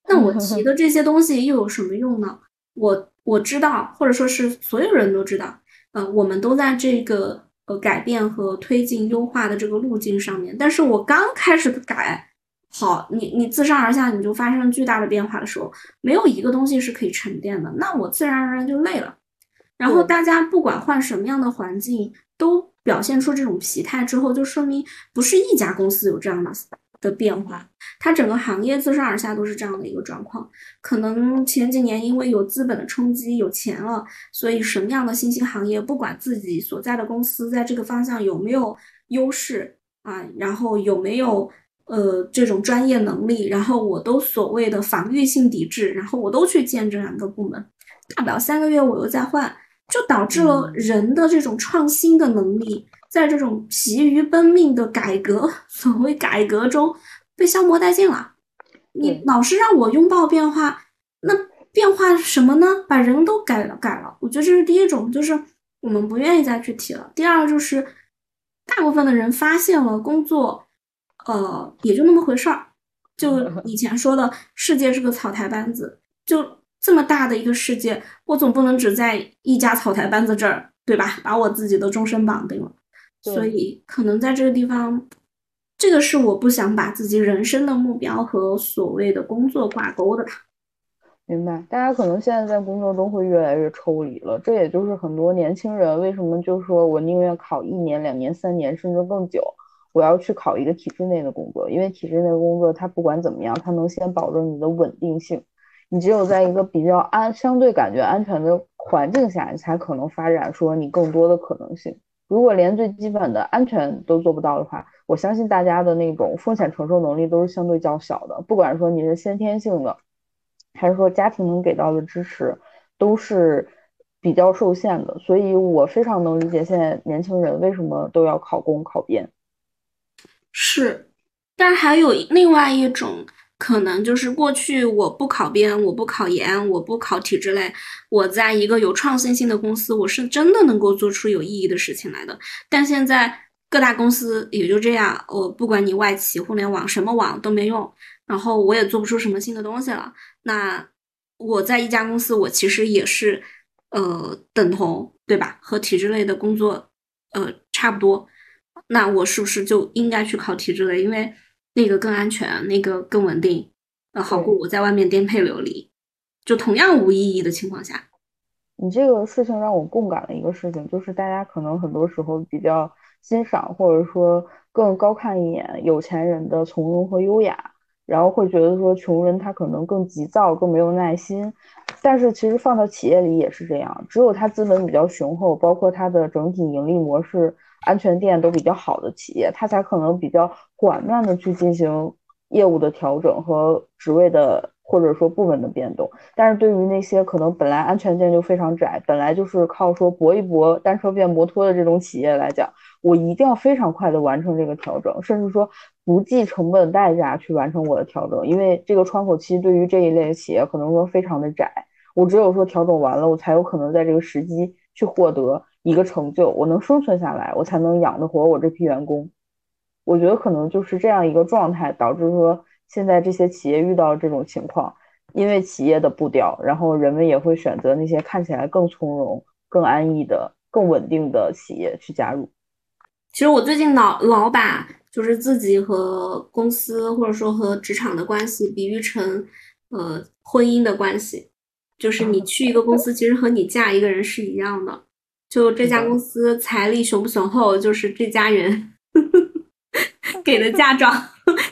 那我提 的这些东西又有什么用呢？我我知道，或者说是所有人都知道，呃，我们都在这个呃改变和推进优化的这个路径上面。但是我刚开始改，好，你你自上而下你就发生巨大的变化的时候，没有一个东西是可以沉淀的，那我自然而然就累了。然后大家不管换什么样的环境，都。表现出这种疲态之后，就说明不是一家公司有这样的的变化，它整个行业自上而下都是这样的一个状况。可能前几年因为有资本的冲击，有钱了，所以什么样的新兴行业，不管自己所在的公司在这个方向有没有优势啊，然后有没有呃这种专业能力，然后我都所谓的防御性抵制，然后我都去建这两个部门，大不了三个月我又再换，就导致了人的这种创新的能力。在这种疲于奔命的改革，所谓改革中被消磨殆尽了。你老是让我拥抱变化，那变化什么呢？把人都改了改了。我觉得这是第一种，就是我们不愿意再去提了。第二就是，大部分的人发现了工作，呃，也就那么回事儿。就 以前说的世界是个草台班子，就这么大的一个世界，我总不能只在一家草台班子这儿，对吧？把我自己的终身绑定了。所以，可能在这个地方，这个是我不想把自己人生的目标和所谓的工作挂钩的吧。明白，大家可能现在在工作中会越来越抽离了，这也就是很多年轻人为什么就说我宁愿考一年、两年、三年，甚至更久，我要去考一个体制内的工作，因为体制内的工作它不管怎么样，它能先保证你的稳定性，你只有在一个比较安、相对感觉安全的环境下，你才可能发展说你更多的可能性。如果连最基本的安全都做不到的话，我相信大家的那种风险承受能力都是相对较小的。不管说你是先天性的，还是说家庭能给到的支持，都是比较受限的。所以我非常能理解现在年轻人为什么都要考公考编。是，但还有另外一种。可能就是过去我不考编，我不考研，我不考体制类，我在一个有创新性的公司，我是真的能够做出有意义的事情来的。但现在各大公司也就这样，我不管你外企、互联网什么网都没用，然后我也做不出什么新的东西了。那我在一家公司，我其实也是呃等同对吧？和体制类的工作呃差不多。那我是不是就应该去考体制类？因为那个更安全，那个更稳定，呃，好过我在外面颠沛流离，就同样无意义的情况下。你这个事情让我共感了一个事情，就是大家可能很多时候比较欣赏或者说更高看一眼有钱人的从容和优雅，然后会觉得说穷人他可能更急躁、更没有耐心。但是其实放到企业里也是这样，只有他资本比较雄厚，包括他的整体盈利模式。安全垫都比较好的企业，它才可能比较缓慢的去进行业务的调整和职位的或者说部门的变动。但是对于那些可能本来安全垫就非常窄，本来就是靠说搏一搏单车变摩托的这种企业来讲，我一定要非常快的完成这个调整，甚至说不计成本代价去完成我的调整，因为这个窗口期对于这一类企业可能说非常的窄。我只有说调整完了，我才有可能在这个时机去获得。一个成就，我能生存下来，我才能养得活我这批员工。我觉得可能就是这样一个状态，导致说现在这些企业遇到这种情况，因为企业的步调，然后人们也会选择那些看起来更从容、更安逸的、更稳定的企业去加入。其实我最近老老把就是自己和公司或者说和职场的关系比喻成呃婚姻的关系，就是你去一个公司，其实和你嫁一个人是一样的。就这家公司财力雄不雄厚，就是这家人 给的嫁妆，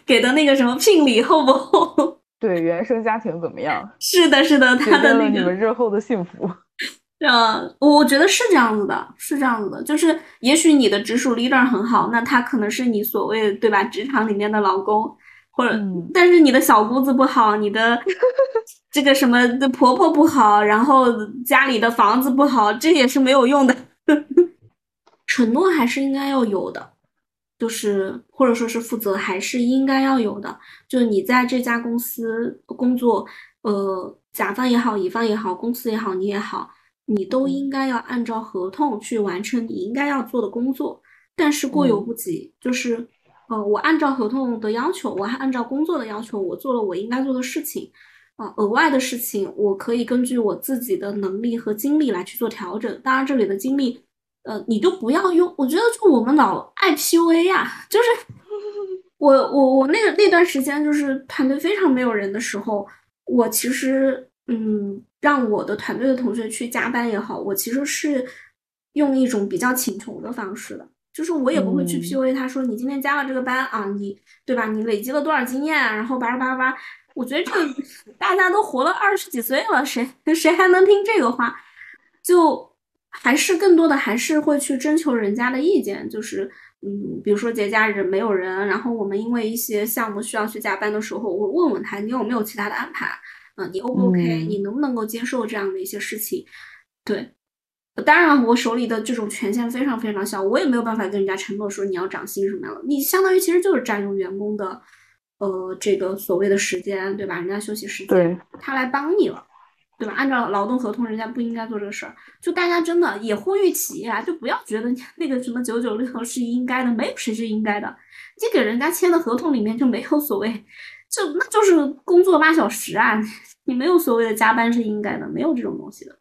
给的那个什么聘礼厚不厚？对，原生家庭怎么样？是的，是的，他的那个你们日后的幸福。嗯，我觉得是这样子的，是这样子的，就是也许你的直属 leader 很好，那他可能是你所谓对吧？职场里面的老公。或者，但是你的小姑子不好，你的 这个什么的婆婆不好，然后家里的房子不好，这也是没有用的。承诺还是应该要有的，就是或者说是负责还是应该要有的。就是你在这家公司工作，呃，甲方也好，乙方也好，公司也好，你也好，你都应该要按照合同去完成你应该要做的工作。但是过犹不及，就是。呃，我按照合同的要求，我还按照工作的要求，我做了我应该做的事情。啊，额外的事情我可以根据我自己的能力和精力来去做调整。当然，这里的精力，呃，你就不要用。我觉得就我们老爱 PUA 呀，就是 我我我那个那段时间就是团队非常没有人的时候，我其实嗯，让我的团队的同学去加班也好，我其实是用一种比较请求的方式的。就是我也不会去 PUA 他说你今天加了这个班啊，你对吧？你累积了多少经验？然后叭叭叭，我觉得这个 大家都活了二十几岁了，谁谁还能听这个话？就还是更多的还是会去征求人家的意见，就是嗯，比如说节假日没有人，然后我们因为一些项目需要去加班的时候，我问问他你有没有其他的安排？嗯，你 O 不 OK？你能不能够接受这样的一些事情？对。当然，我手里的这种权限非常非常小，我也没有办法跟人家承诺说你要涨薪什么样的。你相当于其实就是占用员工的，呃，这个所谓的时间，对吧？人家休息时间，他来帮你了，对吧？按照劳动合同，人家不应该做这个事儿。就大家真的也呼吁企业啊，就不要觉得那个什么九九六是应该的，没有谁是应该的。你给人家签的合同里面就没有所谓，就那就是工作八小时啊，你没有所谓的加班是应该的，没有这种东西的。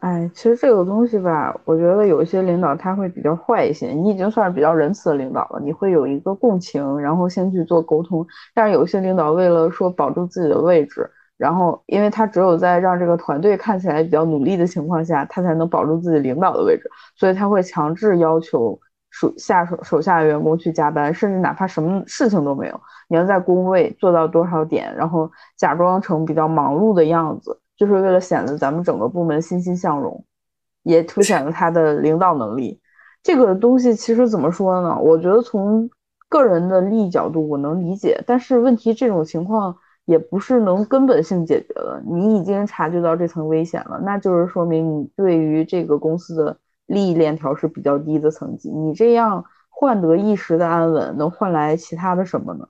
哎，其实这个东西吧，我觉得有一些领导他会比较坏一些。你已经算是比较仁慈的领导了，你会有一个共情，然后先去做沟通。但是有些领导为了说保住自己的位置，然后因为他只有在让这个团队看起来比较努力的情况下，他才能保住自己领导的位置，所以他会强制要求属下手手下的员工去加班，甚至哪怕什么事情都没有，你要在工位做到多少点，然后假装成比较忙碌的样子。就是为了显得咱们整个部门欣欣向荣，也凸显了他的领导能力。这个东西其实怎么说呢？我觉得从个人的利益角度，我能理解。但是问题这种情况也不是能根本性解决的。你已经察觉到这层危险了，那就是说明你对于这个公司的利益链条是比较低的层级。你这样换得一时的安稳，能换来其他的什么呢？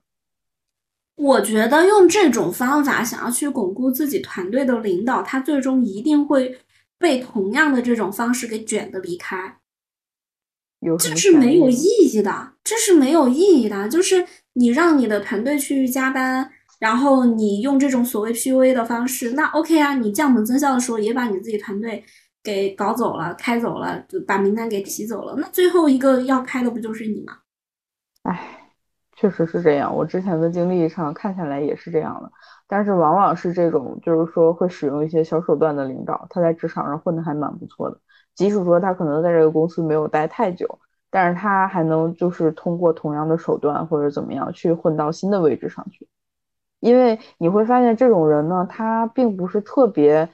我觉得用这种方法想要去巩固自己团队的领导，他最终一定会被同样的这种方式给卷的离开。这是没有意义的，这是没有意义的。就是你让你的团队去加班，然后你用这种所谓 PUA 的方式，那 OK 啊，你降本增效的时候也把你自己团队给搞走了、开走了，把名单给提走了，那最后一个要开的不就是你吗？唉。确实是这样，我之前的经历上看下来也是这样的。但是往往是这种，就是说会使用一些小手段的领导，他在职场上混得还蛮不错的。即使说他可能在这个公司没有待太久，但是他还能就是通过同样的手段或者怎么样去混到新的位置上去。因为你会发现这种人呢，他并不是特别。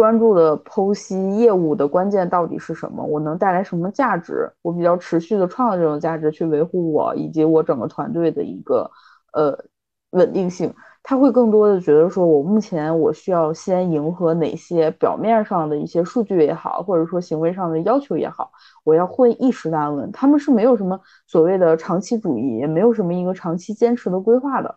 专注的剖析业务的关键到底是什么？我能带来什么价值？我比较持续的创造这种价值，去维护我以及我整个团队的一个呃稳定性。他会更多的觉得说，我目前我需要先迎合哪些表面上的一些数据也好，或者说行为上的要求也好，我要混一时的安稳。他们是没有什么所谓的长期主义，也没有什么一个长期坚持的规划的。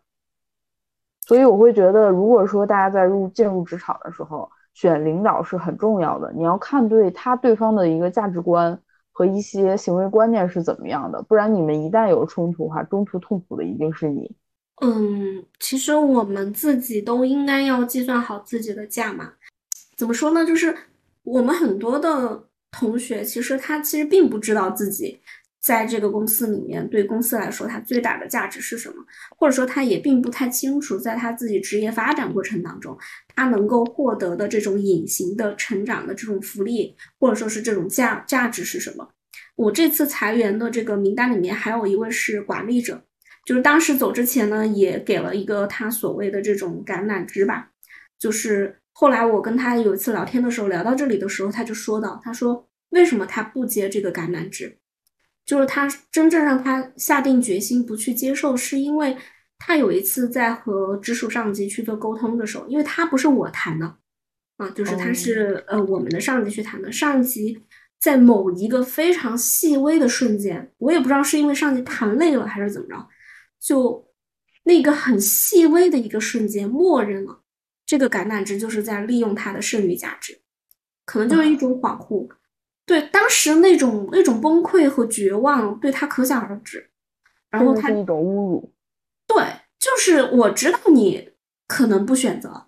所以我会觉得，如果说大家在入进入职场的时候，选领导是很重要的，你要看对他对方的一个价值观和一些行为观念是怎么样的，不然你们一旦有冲突的话，中途痛苦的一定是你。嗯，其实我们自己都应该要计算好自己的价码。怎么说呢？就是我们很多的同学，其实他其实并不知道自己。在这个公司里面，对公司来说，它最大的价值是什么？或者说，他也并不太清楚，在他自己职业发展过程当中，他能够获得的这种隐形的成长的这种福利，或者说是这种价价值是什么？我这次裁员的这个名单里面，还有一位是管理者，就是当时走之前呢，也给了一个他所谓的这种橄榄枝吧。就是后来我跟他有一次聊天的时候，聊到这里的时候，他就说到，他说为什么他不接这个橄榄枝？就是他真正让他下定决心不去接受，是因为他有一次在和直属上级去做沟通的时候，因为他不是我谈的，啊，就是他是呃我们的上级去谈的。上级在某一个非常细微的瞬间，我也不知道是因为上级谈累了还是怎么着，就那个很细微的一个瞬间，默认了这个橄榄枝就是在利用他的剩余价值，可能就是一种恍惚。对，当时那种那种崩溃和绝望，对他可想而知。然后他是一种侮辱。对，就是我知道你可能不选择，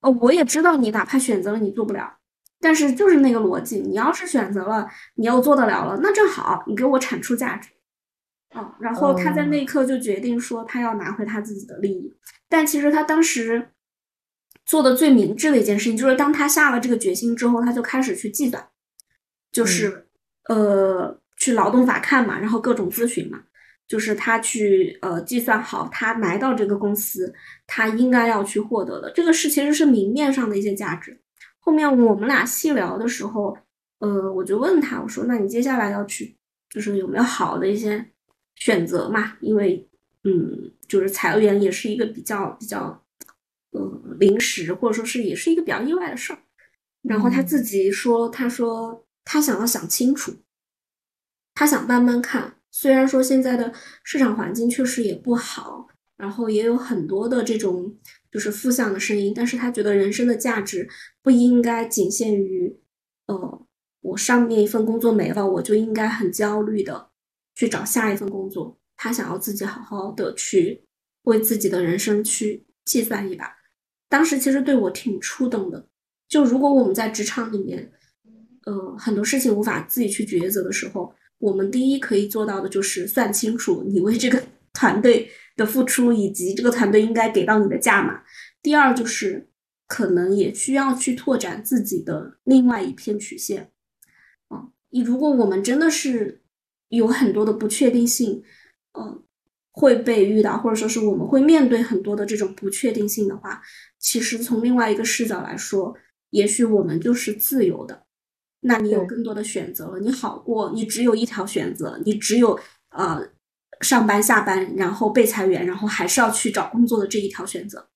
呃，我也知道你哪怕选择了你做不了，但是就是那个逻辑，你要是选择了，你又做得了了，那正好，你给我产出价值。啊，然后他在那一刻就决定说他要拿回他自己的利益，但其实他当时做的最明智的一件事情，就是当他下了这个决心之后，他就开始去计算。就是，呃，去劳动法看嘛，然后各种咨询嘛，就是他去呃计算好他来到这个公司，他应该要去获得的这个是其实是明面上的一些价值。后面我们俩细聊的时候，呃，我就问他，我说那你接下来要去，就是有没有好的一些选择嘛？因为嗯，就是裁员也是一个比较比较呃临时，或者说是也是一个比较意外的事儿。然后他自己说，他说他想要想清楚。他想慢慢看，虽然说现在的市场环境确实也不好，然后也有很多的这种就是负向的声音，但是他觉得人生的价值不应该仅限于，呃，我上面一份工作没了，我就应该很焦虑的去找下一份工作。他想要自己好好的去为自己的人生去计算一把。当时其实对我挺触动的，就如果我们在职场里面，呃，很多事情无法自己去抉择的时候。我们第一可以做到的就是算清楚你为这个 团队的付出，以及这个团队应该给到你的价码。第二就是可能也需要去拓展自己的另外一片曲线。啊，你如果我们真的是有很多的不确定性，呃，会被遇到，或者说是我们会面对很多的这种不确定性的话，其实从另外一个视角来说，也许我们就是自由的。那你有更多的选择了，你好过你只有一条选择，你只有呃上班下班，然后被裁员，然后还是要去找工作的这一条选择。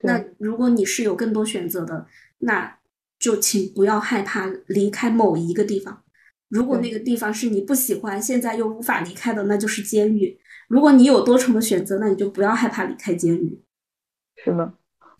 那如果你是有更多选择的，那就请不要害怕离开某一个地方。如果那个地方是你不喜欢，现在又无法离开的，那就是监狱。如果你有多重的选择，那你就不要害怕离开监狱。是的。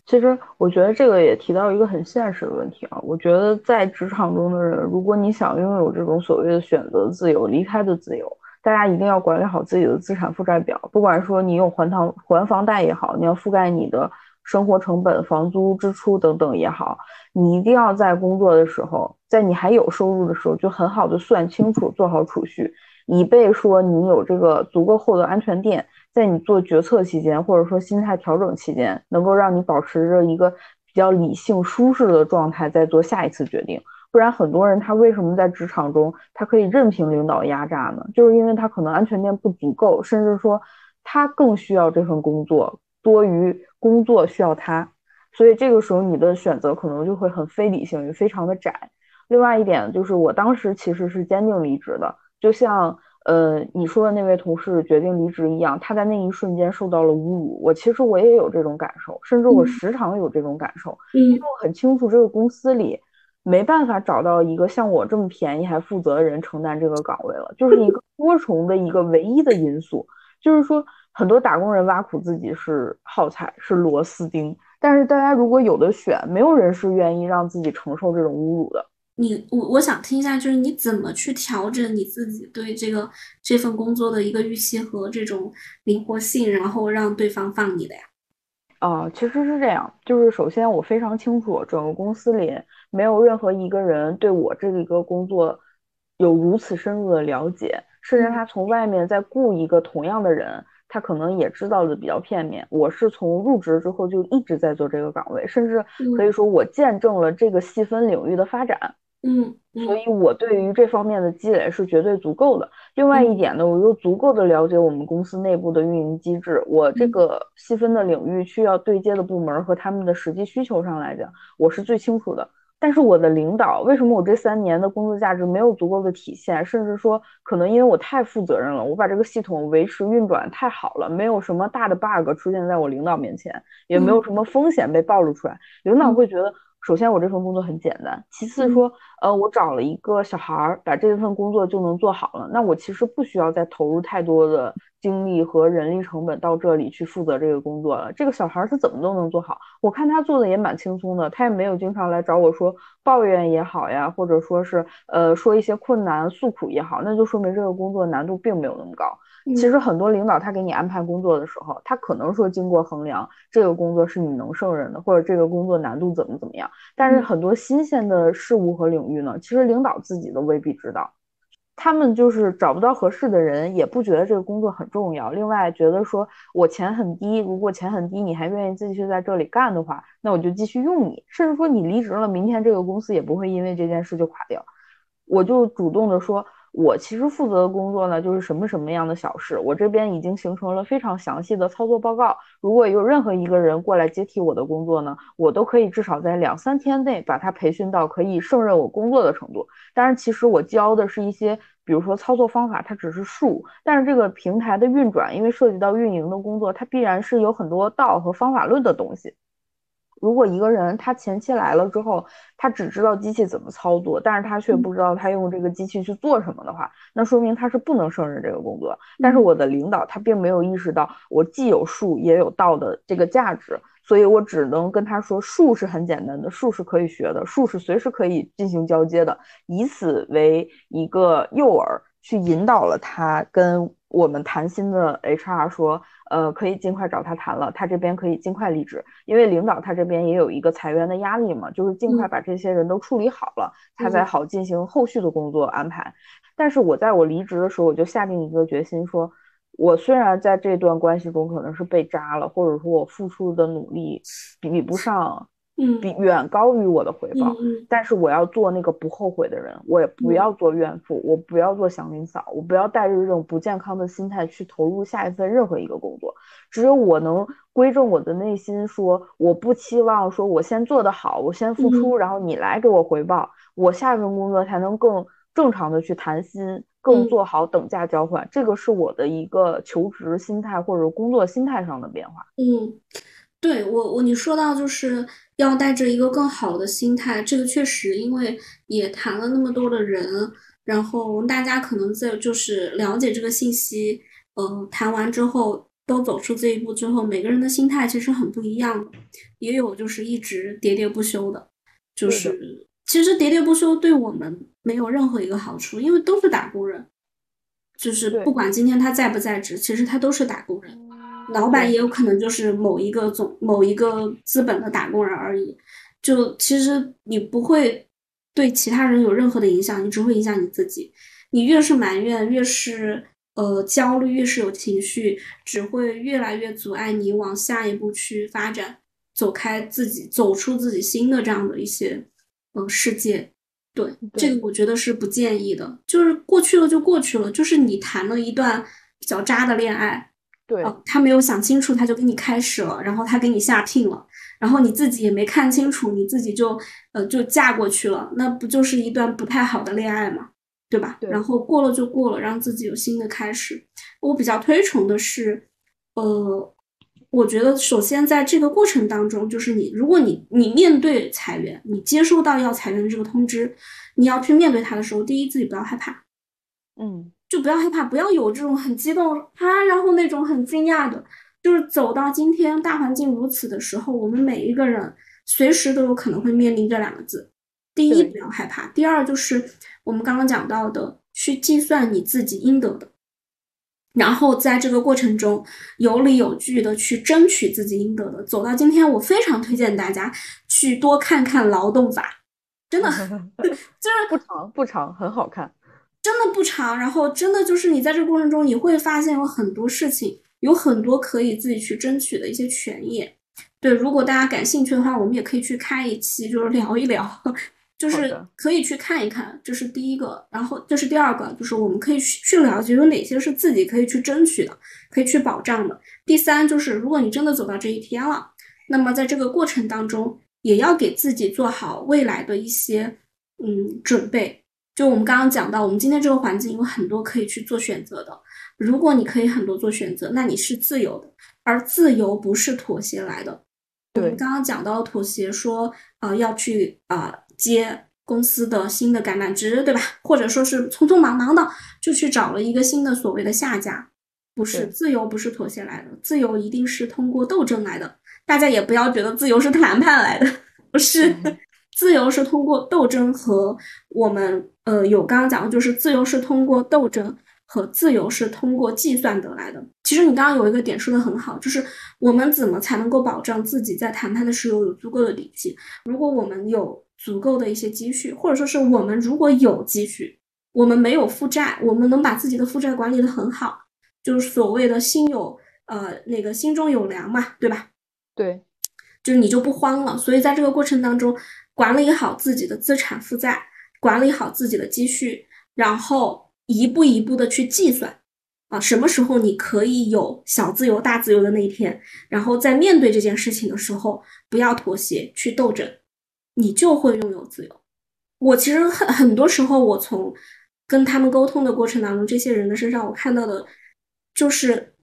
其实我觉得这个也提到一个很现实的问题啊。我觉得在职场中的人，如果你想拥有这种所谓的选择自由、离开的自由，大家一定要管理好自己的资产负债表。不管说你有还房还房贷也好，你要覆盖你的生活成本、房租支出等等也好，你一定要在工作的时候，在你还有收入的时候，就很好的算清楚，做好储蓄，以备说你有这个足够厚的安全垫。在你做决策期间，或者说心态调整期间，能够让你保持着一个比较理性、舒适的状态，再做下一次决定。不然，很多人他为什么在职场中他可以任凭领导压榨呢？就是因为他可能安全垫不足够，甚至说他更需要这份工作多于工作需要他。所以这个时候你的选择可能就会很非理性，也非常的窄。另外一点就是，我当时其实是坚定离职的，就像。呃，你说的那位同事决定离职一样，他在那一瞬间受到了侮辱。我其实我也有这种感受，甚至我时常有这种感受，因为我很清楚这个公司里没办法找到一个像我这么便宜还负责的人承担这个岗位了，就是一个多重的一个唯一的因素，就是说很多打工人挖苦自己是耗材是螺丝钉，但是大家如果有的选，没有人是愿意让自己承受这种侮辱的。你我我想听一下，就是你怎么去调整你自己对这个这份工作的一个预期和这种灵活性，然后让对方放你的呀？啊，其实是这样，就是首先我非常清楚，整个公司里没有任何一个人对我这一个工作有如此深入的了解，甚至他从外面再雇一个同样的人，他可能也知道的比较片面。我是从入职之后就一直在做这个岗位，甚至可以说我见证了这个细分领域的发展。嗯，所以我对于这方面的积累是绝对足够的。另外一点呢，我又足够的了解我们公司内部的运营机制。我这个细分的领域需要对接的部门和他们的实际需求上来讲，我是最清楚的。但是我的领导为什么我这三年的工作价值没有足够的体现？甚至说可能因为我太负责任了，我把这个系统维持运转太好了，没有什么大的 bug 出现在我领导面前，也没有什么风险被暴露出来，领导会觉得。首先，我这份工作很简单。其次说，呃，我找了一个小孩儿，把这份工作就能做好了。那我其实不需要再投入太多的精力和人力成本到这里去负责这个工作了。这个小孩儿他怎么都能做好，我看他做的也蛮轻松的，他也没有经常来找我说抱怨也好呀，或者说是呃说一些困难诉苦也好，那就说明这个工作难度并没有那么高。其实很多领导他给你安排工作的时候，他可能说经过衡量，这个工作是你能胜任的，或者这个工作难度怎么怎么样。但是很多新鲜的事物和领域呢，其实领导自己都未必知道，他们就是找不到合适的人，也不觉得这个工作很重要。另外觉得说我钱很低，如果钱很低，你还愿意继续在这里干的话，那我就继续用你。甚至说你离职了，明天这个公司也不会因为这件事就垮掉。我就主动的说。我其实负责的工作呢，就是什么什么样的小事，我这边已经形成了非常详细的操作报告。如果有任何一个人过来接替我的工作呢，我都可以至少在两三天内把他培训到可以胜任我工作的程度。当然，其实我教的是一些，比如说操作方法，它只是术。但是这个平台的运转，因为涉及到运营的工作，它必然是有很多道和方法论的东西。如果一个人他前期来了之后，他只知道机器怎么操作，但是他却不知道他用这个机器去做什么的话，那说明他是不能胜任这个工作。但是我的领导他并没有意识到我既有术也有道的这个价值，所以我只能跟他说术是很简单的，术是可以学的，术是随时可以进行交接的，以此为一个诱饵去引导了他跟我们谈心的 HR 说。呃，可以尽快找他谈了，他这边可以尽快离职，因为领导他这边也有一个裁员的压力嘛，就是尽快把这些人都处理好了，他才好进行后续的工作安排。但是我在我离职的时候，我就下定一个决心，说我虽然在这段关系中可能是被扎了，或者说我付出的努力比不上。嗯，比远高于我的回报，但是我要做那个不后悔的人，我也不要做怨妇，我不要做祥林嫂，我不要带着这种不健康的心态去投入下一份任何一个工作。只有我能归正我的内心，说我不期望说我先做得好，我先付出，然后你来给我回报，我下一份工作才能更正常的去谈心，更做好等价交换。这个是我的一个求职心态或者工作心态上的变化。嗯。对我，我你说到就是要带着一个更好的心态，这个确实，因为也谈了那么多的人，然后大家可能在就是了解这个信息，呃，谈完之后都走出这一步之后，每个人的心态其实很不一样的，也有就是一直喋喋不休的，就是其实喋喋不休对我们没有任何一个好处，因为都是打工人，就是不管今天他在不在职，其实他都是打工人。老板也有可能就是某一个总某一个资本的打工人而已，就其实你不会对其他人有任何的影响，你只会影响你自己。你越是埋怨，越是呃焦虑，越是有情绪，只会越来越阻碍你往下一步去发展，走开自己，走出自己新的这样的一些呃世界。对，这个我觉得是不建议的。就是过去了就过去了，就是你谈了一段比较渣的恋爱。对，他没有想清楚，他就给你开始了，然后他给你下聘了，然后你自己也没看清楚，你自己就呃就嫁过去了，那不就是一段不太好的恋爱嘛？对吧？对。然后过了就过了，让自己有新的开始。我比较推崇的是，呃，我觉得首先在这个过程当中，就是你如果你你面对裁员，你接收到要裁员的这个通知，你要去面对它的时候，第一自己不要害怕，嗯。就不要害怕，不要有这种很激动啊，然后那种很惊讶的，就是走到今天大环境如此的时候，我们每一个人随时都有可能会面临这两个字。第一，不要害怕；第二，就是我们刚刚讲到的，去计算你自己应得的，然后在这个过程中有理有据的去争取自己应得的。走到今天，我非常推荐大家去多看看劳动法，真的 就是不长不长，很好看。真的不长，然后真的就是你在这个过程中，你会发现有很多事情，有很多可以自己去争取的一些权益。对，如果大家感兴趣的话，我们也可以去开一期，就是聊一聊，就是可以去看一看。这是第一个，然后这是第二个，就是我们可以去了解有哪些是自己可以去争取的，可以去保障的。第三就是，如果你真的走到这一天了，那么在这个过程当中，也要给自己做好未来的一些嗯准备。就我们刚刚讲到，我们今天这个环境有很多可以去做选择的。如果你可以很多做选择，那你是自由的，而自由不是妥协来的。我们刚刚讲到妥协，说呃要去啊接公司的新的橄榄枝，对吧？或者说是匆匆忙忙的就去找了一个新的所谓的下家，不是自由不是妥协来的，自由一定是通过斗争来的。大家也不要觉得自由是谈判来的，不是。自由是通过斗争和我们呃有刚刚讲的，就是自由是通过斗争和自由是通过计算得来的。其实你刚刚有一个点说的很好，就是我们怎么才能够保障自己在谈判的时候有足够的底气？如果我们有足够的一些积蓄，或者说是我们如果有积蓄，我们没有负债，我们能把自己的负债管理的很好，就是所谓的心有呃那个心中有粮嘛，对吧？对，就是你就不慌了。所以在这个过程当中。管理好自己的资产负债，管理好自己的积蓄，然后一步一步的去计算啊，什么时候你可以有小自由、大自由的那一天，然后在面对这件事情的时候，不要妥协，去斗争，你就会拥有自由。我其实很很多时候，我从跟他们沟通的过程当中，这些人的身上，我看到的就是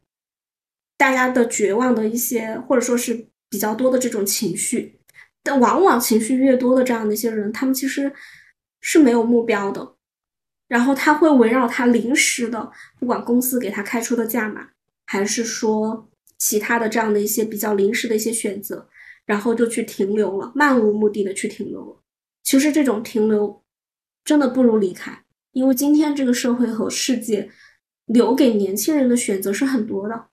大家的绝望的一些，或者说是比较多的这种情绪。但往往情绪越多的这样的一些人，他们其实是没有目标的，然后他会围绕他临时的，不管公司给他开出的价码，还是说其他的这样的一些比较临时的一些选择，然后就去停留了，漫无目的的去停留了。其实这种停留，真的不如离开，因为今天这个社会和世界留给年轻人的选择是很多的。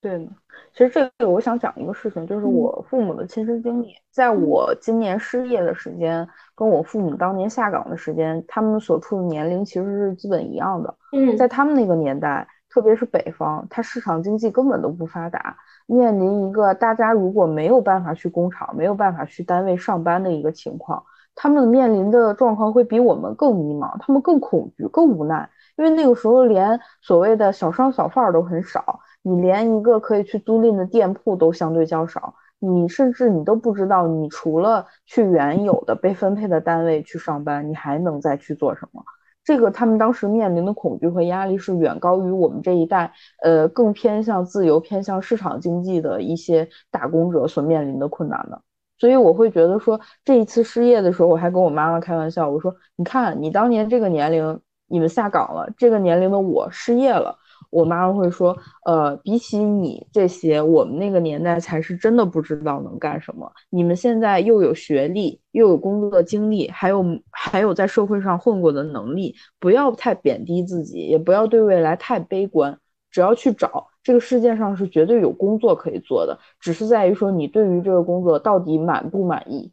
对，其实这个我想讲一个事情，就是我父母的亲身经历。在我今年失业的时间，跟我父母当年下岗的时间，他们所处的年龄其实是基本一样的。嗯，在他们那个年代，特别是北方，它市场经济根本都不发达。面临一个大家如果没有办法去工厂、没有办法去单位上班的一个情况，他们面临的状况会比我们更迷茫，他们更恐惧、更无奈，因为那个时候连所谓的小商小贩都很少，你连一个可以去租赁的店铺都相对较少，你甚至你都不知道，你除了去原有的被分配的单位去上班，你还能再去做什么？这个他们当时面临的恐惧和压力是远高于我们这一代，呃，更偏向自由、偏向市场经济的一些打工者所面临的困难的。所以我会觉得说，这一次失业的时候，我还跟我妈妈开玩笑，我说：“你看，你当年这个年龄，你们下岗了，这个年龄的我失业了。”我妈妈会说，呃，比起你这些，我们那个年代才是真的不知道能干什么。你们现在又有学历，又有工作经历，还有还有在社会上混过的能力，不要太贬低自己，也不要对未来太悲观。只要去找，这个世界上是绝对有工作可以做的，只是在于说你对于这个工作到底满不满意。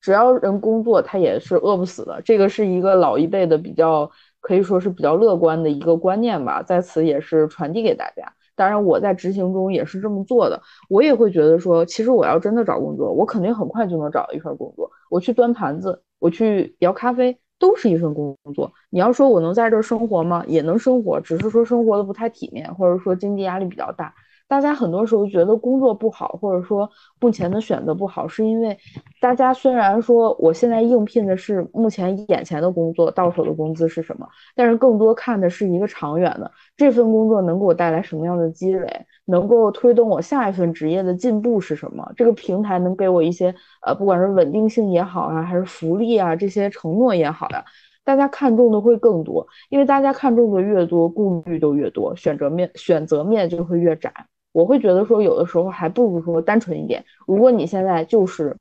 只要人工作，他也是饿不死的。这个是一个老一辈的比较。可以说是比较乐观的一个观念吧，在此也是传递给大家。当然，我在执行中也是这么做的。我也会觉得说，其实我要真的找工作，我肯定很快就能找到一份工作。我去端盘子，我去摇咖啡，都是一份工作。你要说我能在这儿生活吗？也能生活，只是说生活的不太体面，或者说经济压力比较大。大家很多时候觉得工作不好，或者说目前的选择不好，是因为大家虽然说我现在应聘的是目前眼前的工作，到手的工资是什么，但是更多看的是一个长远的这份工作能给我带来什么样的积累，能够推动我下一份职业的进步是什么？这个平台能给我一些呃，不管是稳定性也好啊，还是福利啊这些承诺也好呀，大家看重的会更多，因为大家看重的越多，顾虑都越多，选择面选择面就会越窄。我会觉得说，有的时候还不如说单纯一点。如果你现在就是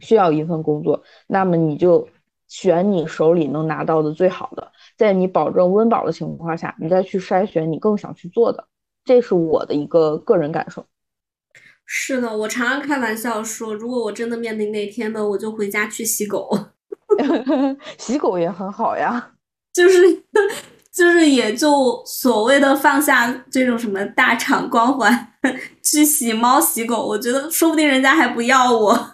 需要一份工作，那么你就选你手里能拿到的最好的，在你保证温饱的情况下，你再去筛选你更想去做的。这是我的一个个人感受。是的，我常常开玩笑说，如果我真的面临那天呢，我就回家去洗狗。洗狗也很好呀，就是。就是也就所谓的放下这种什么大厂光环，去洗猫洗狗，我觉得说不定人家还不要我。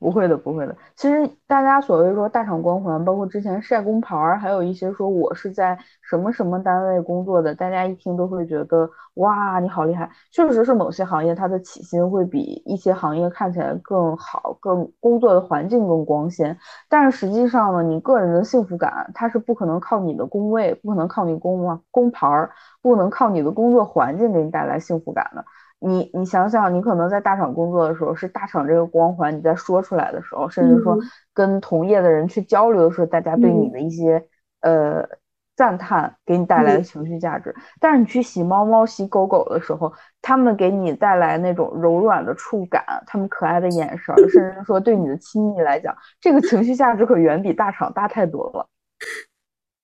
不会的，不会的。其实大家所谓说大厂光环，包括之前晒工牌儿，还有一些说我是在什么什么单位工作的，大家一听都会觉得哇，你好厉害。确实是某些行业它的起薪会比一些行业看起来更好，更工作的环境更光鲜。但是实际上呢，你个人的幸福感，它是不可能靠你的工位，不可能靠你工工牌儿，不能靠你的工作环境给你带来幸福感的。你你想想，你可能在大厂工作的时候，是大厂这个光环，你在说出来的时候，甚至说跟同业的人去交流的时候，大家对你的一些呃赞叹，给你带来的情绪价值。但是你去洗猫猫、洗狗狗的时候，他们给你带来那种柔软的触感，他们可爱的眼神，甚至说对你的亲密来讲，这个情绪价值可远比大厂大太多了。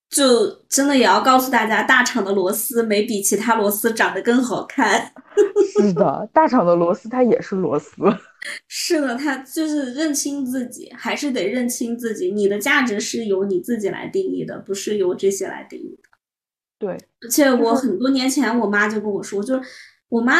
就真的也要告诉大家，大厂的螺丝没比其他螺丝长得更好看。是的，大厂的螺丝它也是螺丝。是的，它就是认清自己，还是得认清自己。你的价值是由你自己来定义的，不是由这些来定义的。对，而且我很多年前，我妈就跟我说，就是我妈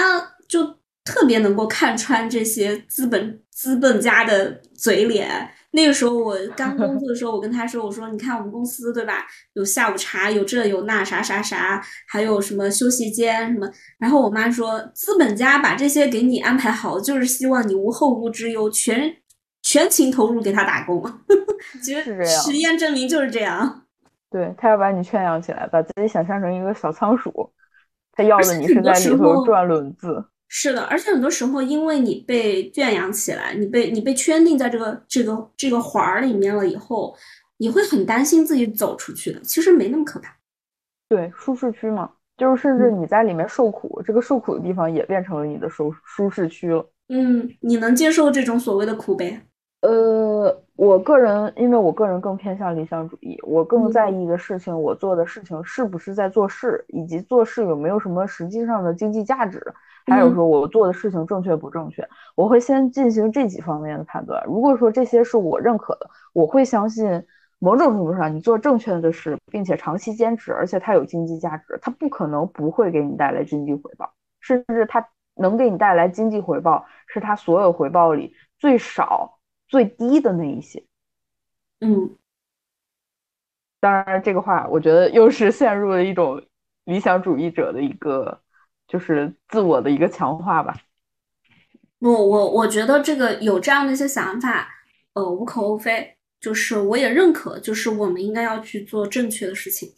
就特别能够看穿这些资本资本家的嘴脸。那个时候我刚工作的时候，我跟他说：“我说你看我们公司对吧？有下午茶，有这有那啥啥啥，还有什么休息间什么。”然后我妈说：“资本家把这些给你安排好，就是希望你无后顾之忧，全全情投入给他打工。”其实实验证明就是这样。对他要把你圈养起来，把自己想象成一个小仓鼠，他要的 你是在里头转轮子。是的，而且很多时候，因为你被圈养起来，你被你被圈定在这个这个这个环儿里面了以后，你会很担心自己走出去的。其实没那么可怕。对，舒适区嘛，就是甚至你在里面受苦，这个受苦的地方也变成了你的舒舒适区了。嗯，你能接受这种所谓的苦呗？呃，我个人，因为我个人更偏向理想主义，我更在意的事情，我做的事情是不是在做事，以及做事有没有什么实际上的经济价值。还有说，我做的事情正确不正确，我会先进行这几方面的判断。如果说这些是我认可的，我会相信某种程度上你做正确的事，并且长期坚持，而且它有经济价值，它不可能不会给你带来经济回报，甚至它能给你带来经济回报，是它所有回报里最少、最低的那一些。嗯，当然，这个话我觉得又是陷入了一种理想主义者的一个。就是自我的一个强化吧。不，我我觉得这个有这样的一些想法，呃，无可厚非。就是我也认可，就是我们应该要去做正确的事情。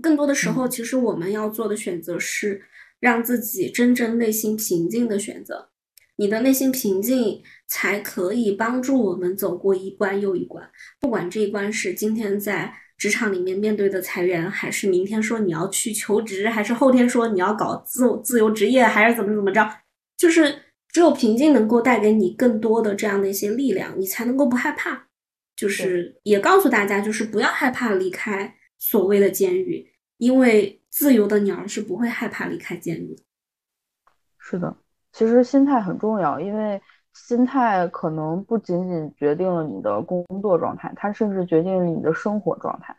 更多的时候，其实我们要做的选择是让自己真正内心平静的选择。你的内心平静，才可以帮助我们走过一关又一关。不管这一关是今天在。职场里面面对的裁员，还是明天说你要去求职，还是后天说你要搞自自由职业，还是怎么怎么着？就是只有平静能够带给你更多的这样的一些力量，你才能够不害怕。就是也告诉大家，就是不要害怕离开所谓的监狱，因为自由的鸟是不会害怕离开监狱的。是的，其实心态很重要，因为。心态可能不仅仅决定了你的工作状态，它甚至决定了你的生活状态。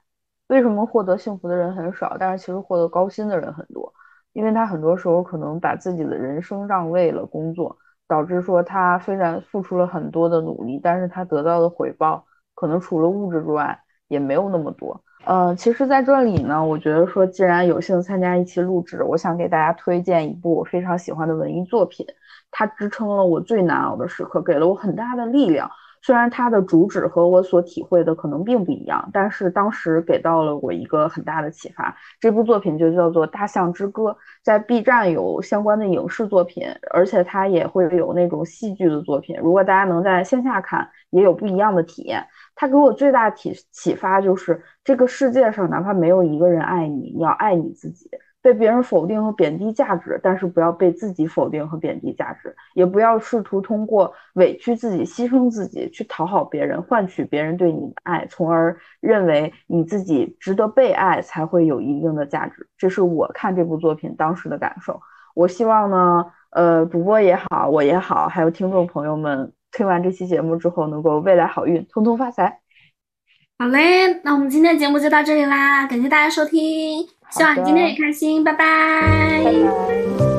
为什么获得幸福的人很少，但是其实获得高薪的人很多？因为他很多时候可能把自己的人生让位了工作，导致说他虽然付出了很多的努力，但是他得到的回报可能除了物质之外也没有那么多。呃，其实在这里呢，我觉得说既然有幸参加一期录制，我想给大家推荐一部我非常喜欢的文艺作品。它支撑了我最难熬的时刻，给了我很大的力量。虽然它的主旨和我所体会的可能并不一样，但是当时给到了我一个很大的启发。这部作品就叫做《大象之歌》，在 B 站有相关的影视作品，而且它也会有那种戏剧的作品。如果大家能在线下看，也有不一样的体验。它给我最大启启发就是，这个世界上哪怕没有一个人爱你，你要爱你自己。被别人否定和贬低价值，但是不要被自己否定和贬低价值，也不要试图通过委屈自己、牺牲自己去讨好别人，换取别人对你的爱，从而认为你自己值得被爱才会有一定的价值。这是我看这部作品当时的感受。我希望呢，呃，主播也好，我也好，还有听众朋友们，听完这期节目之后，能够未来好运，通通发财。好嘞，那我们今天的节目就到这里啦，感谢大家收听。希望你今天也开心，拜拜。